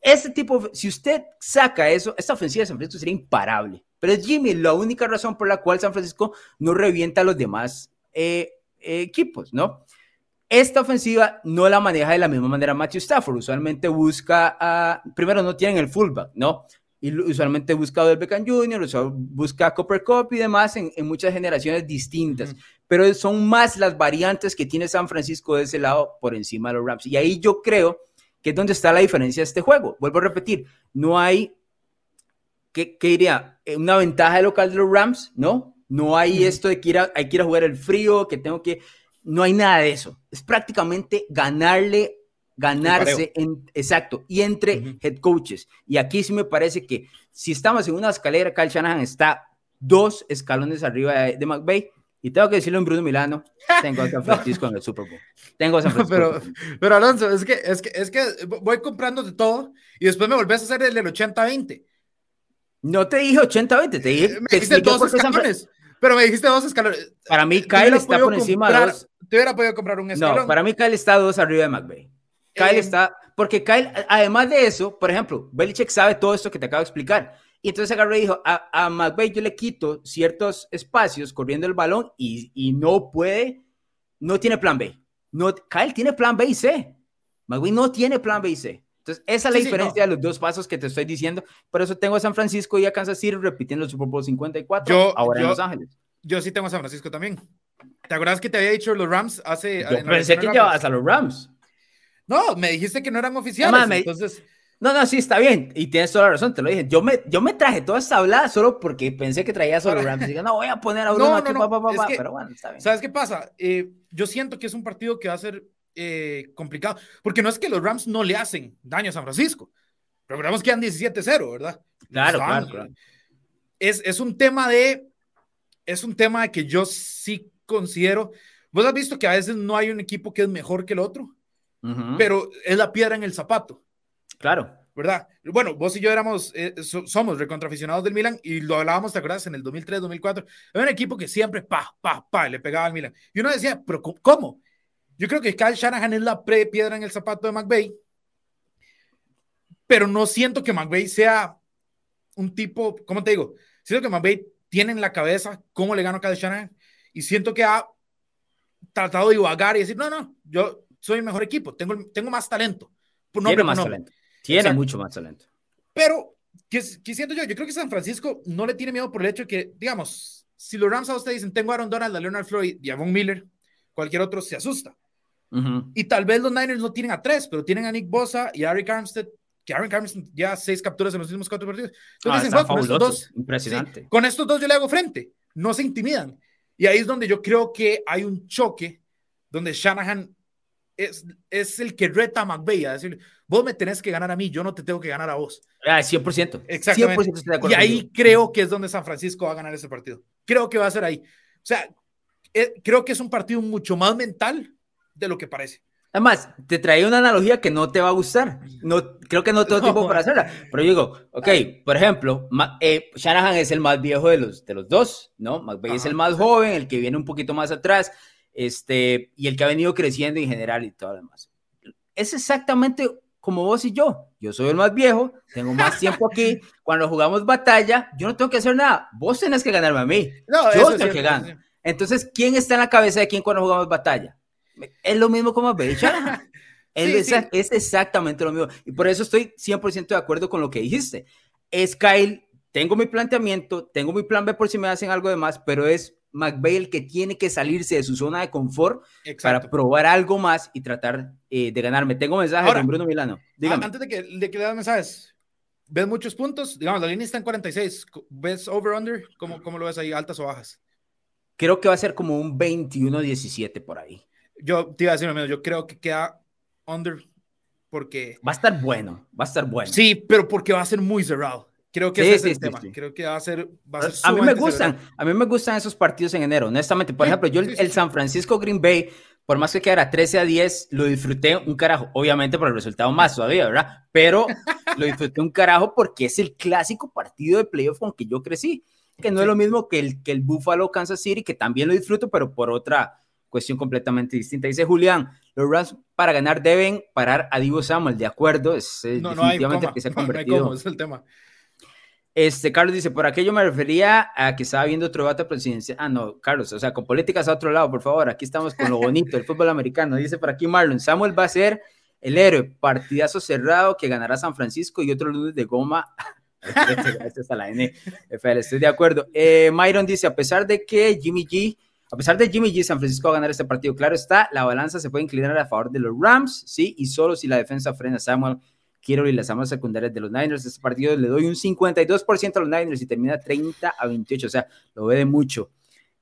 Este tipo, si usted saca eso, esta ofensiva de San Francisco sería imparable. Pero es Jimmy la única razón por la cual San Francisco no revienta a los demás eh, equipos, ¿no? Esta ofensiva no la maneja de la misma manera Matthew Stafford. Usualmente busca a, primero no tienen el fullback, ¿no? y usualmente busca a Beckham Jr., busca a Copper Cup y demás en, muchas generaciones distintas, pero son más las variantes que tiene San Francisco de ese lado por encima de los Rams. Y ahí yo creo que es donde está la diferencia de este juego. Vuelvo a repetir, no hay, ¿qué, qué diría? Eh, una ventaja local de los Rams, ¿no? No hay esto de que ir hay que ir a jugar el frío, que tengo que... No hay nada de eso. Es prácticamente ganarle ganarse en, exacto, y entre head coaches. Y aquí sí me parece que si estamos en una escalera, Kyle Shanahan está dos escalones arriba de, de McVay. Y tengo que decirlo en Bruno Milano, tengo a San Francisco en el Super Bowl. Tengo a San Francisco. pero, pero Alonso, es que, es, que, es que voy comprando de todo y después me volvés a hacer el del 80-20. No te dije 80-20, te dije... Me dijiste dos escalones, pero me dijiste dos escalones. Para mí Kyle está por encima de dos. Te hubiera podido comprar un escalón. No, para mí Kyle está dos arriba de McVay. Kyle eh, está, porque Kyle, además de eso, por ejemplo, Belichick sabe todo esto que te acabo de explicar. Y entonces agarró y dijo, a, a McVay yo le quito ciertos espacios corriendo el balón y, y, no puede, no tiene plan B. No, Kyle tiene plan B y C. McVay no tiene plan B y C. Entonces, esa es la diferencia de los dos pasos que te estoy diciendo. Por eso tengo a San Francisco y a Kansas City repitiendo el Super Bowl 54 yo, ahora en Los Ángeles. Yo sí tengo a San Francisco también. ¿Te acuerdas que te había dicho los Rams hace... Yo pensé que llevabas a los Rams. No, me dijiste que no eran oficiales, no, entonces... No, no, sí, está bien. Y tienes toda la razón, te lo dije. Yo me, yo me traje toda esta hablada solo porque pensé que traía solo Rams. Y no, voy a poner a uno aquí, pero bueno, está bien. ¿Sabes qué pasa? Eh, yo siento que es un partido que va a ser eh, complicado, porque no es que los Rams no le hacen daño a San Francisco. Recordemos que han 17-0, ¿verdad? Claro, claro, Es, es un tema de... Es un tema de que yo sí considero... ¿Vos has visto que a veces no hay un equipo que es mejor que el otro? pero es la piedra en el zapato. Claro. ¿Verdad? Bueno, vos y yo éramos, eh, somos recontraficionados del Milan y lo hablábamos, ¿te acuerdas? En el 2003, 2004. Era un equipo que siempre, pa, pa, pa, le pegaba al Milan. Y uno decía, ¿pero cómo? Yo creo que Kyle Shanahan es la pre piedra en el zapato de McVeigh, pero no siento que McVeigh sea un tipo, ¿cómo te digo? Siento que McVeigh tiene en la cabeza cómo le gano a Kyle Shanahan y siento que ha tratado de divagar y decir, no, no, yo soy el mejor equipo, tengo, tengo más talento. Tiene más talento. Tiene mucho más talento. Pero, ¿qué, siento yo? Yo creo que San Francisco no le tiene miedo por el hecho de que, digamos, si los Rams a ustedes dicen, tengo a Aaron Donald, a Leonard Floyd y a Von Miller, cualquier otro se asusta. Y tal vez los Niners no tienen a tres, pero tienen a Nick Bosa y a Eric Armstead, que Eric Armstead ya seis capturas en los últimos cuatro partidos. Entonces ah, dicen, con estos dos, impresionante. con estos dos yo le hago frente, no se intimidan. Y ahí es donde yo creo que hay un choque, donde Shanahan es, es el que reta a McVeigh a decir, vos me tenés que ganar a mí, yo no te tengo que ganar a vos. Ah, 100%. Exactamente. 100% y ahí creo que es donde San Francisco va a ganar ese partido. Creo que va a ser ahí. O sea, eh, creo que es un partido mucho más mental de lo que parece. Además, te traía una analogía que no te va a gustar. No, creo que no tengo tiempo para hacerla. Pero yo digo, ok, por ejemplo, eh, Shanahan es el más viejo de los, de los dos, ¿no? McVeigh es el más joven, el que viene un poquito más atrás, este, y el que ha venido creciendo en general y todo lo demás. Es exactamente como vos y yo. Yo soy el más viejo, tengo más tiempo aquí. Cuando jugamos batalla, yo no tengo que hacer nada. Vos tenés que ganarme a mí. No, yo tengo que ganar. Entonces, ¿quién está en la cabeza de quién cuando jugamos batalla? Es lo mismo como Belichick. es, es exactamente lo mismo. Y por eso estoy 100% de acuerdo con lo que dijiste. Es Kyle, tengo mi planteamiento, tengo mi plan B por si me hacen algo de más, pero es El que tiene que salirse de su zona de confort para probar algo más y tratar eh, de ganarme. Tengo mensajes de Bruno Milano. Dígame. Antes de que, de que le das mensajes, ¿ves muchos puntos? Digamos, la línea está en 46. ¿Ves over-under? ¿Cómo, ¿Cómo lo ves ahí? ¿Altas o bajas? Creo que va a ser como un 21-17 por ahí. Yo te iba a decir lo mismo. Yo creo que queda under porque... Va a estar bueno, va a estar bueno. Sí, pero porque va a ser muy cerrado. Creo que ese es el tema. Creo que va a ser. a mí me gustan, a mí me gustan esos partidos en enero, honestamente. Por ejemplo, yo el, San Francisco Green Bay, por más que quedara 13 a 10, lo disfruté un carajo. Obviamente por el resultado más todavía, ¿verdad? Pero lo disfruté un carajo porque es el clásico partido de playoff con que yo crecí. Que no es lo mismo que el, que el Buffalo Kansas City, que también lo disfruto, pero por otra cuestión completamente distinta. Dice Julián, los Rams para ganar deben parar a Divo Samuel, de acuerdo, es definitivamente que se ha convertido. No es el tema. Este, Carlos dice, por aquello me refería a que estaba viendo otro debate presidencial. Ah, no, Carlos, o sea, con políticas a otro lado, por favor. Aquí estamos con lo bonito del fútbol americano. Dice por aquí Marlon, Samuel va a ser el héroe, partidazo cerrado que ganará San Francisco y otro lunes de goma. Gracias a la NFL, estoy de acuerdo. Eh, Myron dice, a pesar de que Jimmy G, a pesar de Jimmy G, San Francisco va a ganar este partido, claro está, la balanza se puede inclinar a favor de los Rams, sí, y solo si la defensa frena a Samuel quiero y las armas secundarias de los Niners. Este partido le doy un 52% a los Niners y termina 30 a 28, o sea, lo ve de mucho.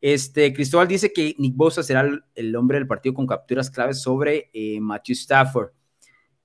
Este, Cristóbal dice que Nick Bosa será el, hombre del partido con capturas claves sobre eh, Matthew Stafford.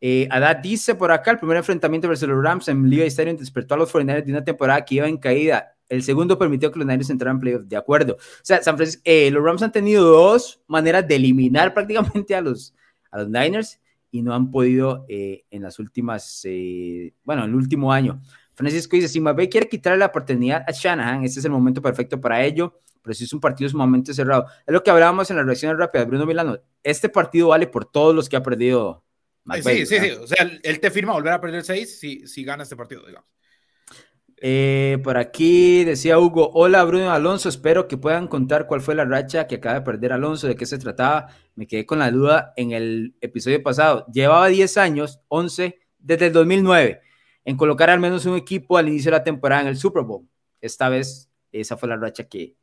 Eh, Adad dice por acá, el primer enfrentamiento versus los Rams en Liga Stadium despertó a los 49ers de una temporada que iba en caída. El segundo permitió que los Niners entraran en playoff, de acuerdo. O sea, San Francisco, eh, los Rams han tenido dos maneras de eliminar prácticamente a los, a los Niners y no han podido eh, en las últimas, eh, bueno, en el último año. Francisco dice, si McVay quiere quitarle la oportunidad a Shanahan, este es el momento perfecto para ello, pero si es un partido sumamente cerrado. Es lo que hablábamos en la reacción rápida, Bruno Milano. Este partido vale por todos los que ha perdido McVay. Sí, sí, sí. O sea, él te firma volver a perder seis si, si gana este partido, digamos. Eh, por aquí decía Hugo, hola Bruno Alonso, espero que puedan contar cuál fue la racha que acaba de perder Alonso, de qué se trataba. Me quedé con la duda en el episodio pasado. Llevaba 10 años, 11, desde el 2009, en colocar al menos un equipo al inicio de la temporada en el Super Bowl. Esta vez, esa fue la racha que,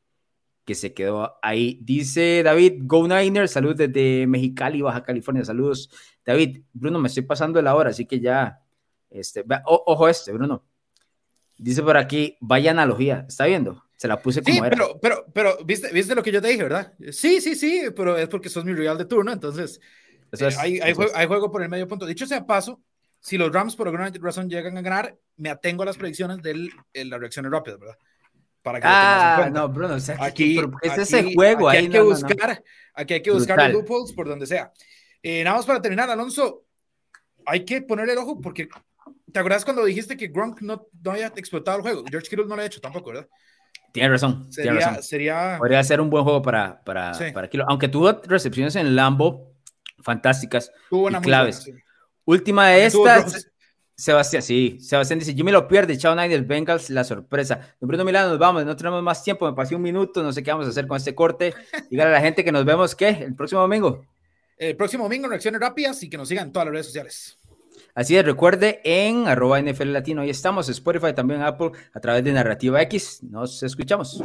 que se quedó ahí. Dice David, Go Niners, saludos desde Mexicali, Baja California, saludos. David, Bruno, me estoy pasando la hora, así que ya, este, ojo este, Bruno Dice por aquí, vaya analogía. ¿Está viendo? Se la puse como sí, Pero, pero, pero, ¿viste, ¿viste lo que yo te dije, verdad? Sí, sí, sí, pero es porque sos mi real de turno, entonces eh, hay, hay, juego, por el medio punto. Dicho sea paso, si los Rams por alguna razón llegan a ganar, me atengo a las predicciones de las reacciones rápidas, ¿verdad? Para que ah, no, Bruno, o sea, aquí, es ese juego aquí hay que buscar, aquí hay que buscar los loopholes por donde sea. Eh, nada más para terminar, Alonso, hay que poner el ojo porque ¿Te acuerdas cuando dijiste que Gronk no, no había explotado el juego? George Kittle no lo ha hecho tampoco, ¿verdad? Tienes razón. Sería. Sería... Podría ser un buen juego para, para, para Kittle. Aunque tuvo recepciones en Lambo fantásticas tuvo una y claves. Buena. Última de estas. Sebastián, sí, Sebastián dice, Jimmy lo pierde, chao Niners, Bengals, la sorpresa. Don Bruno Milano, nos vamos, no tenemos más tiempo, me pasé un minuto, no sé qué vamos a hacer con este corte. Dígale a la gente que nos vemos, ¿qué? El próximo domingo. El próximo domingo, reacciones rápidas y que nos sigan en todas las redes sociales. Así es, recuerde en arroba NFL Latino. Ahí estamos, Spotify, también Apple, a través de Narrativa X. Nos escuchamos.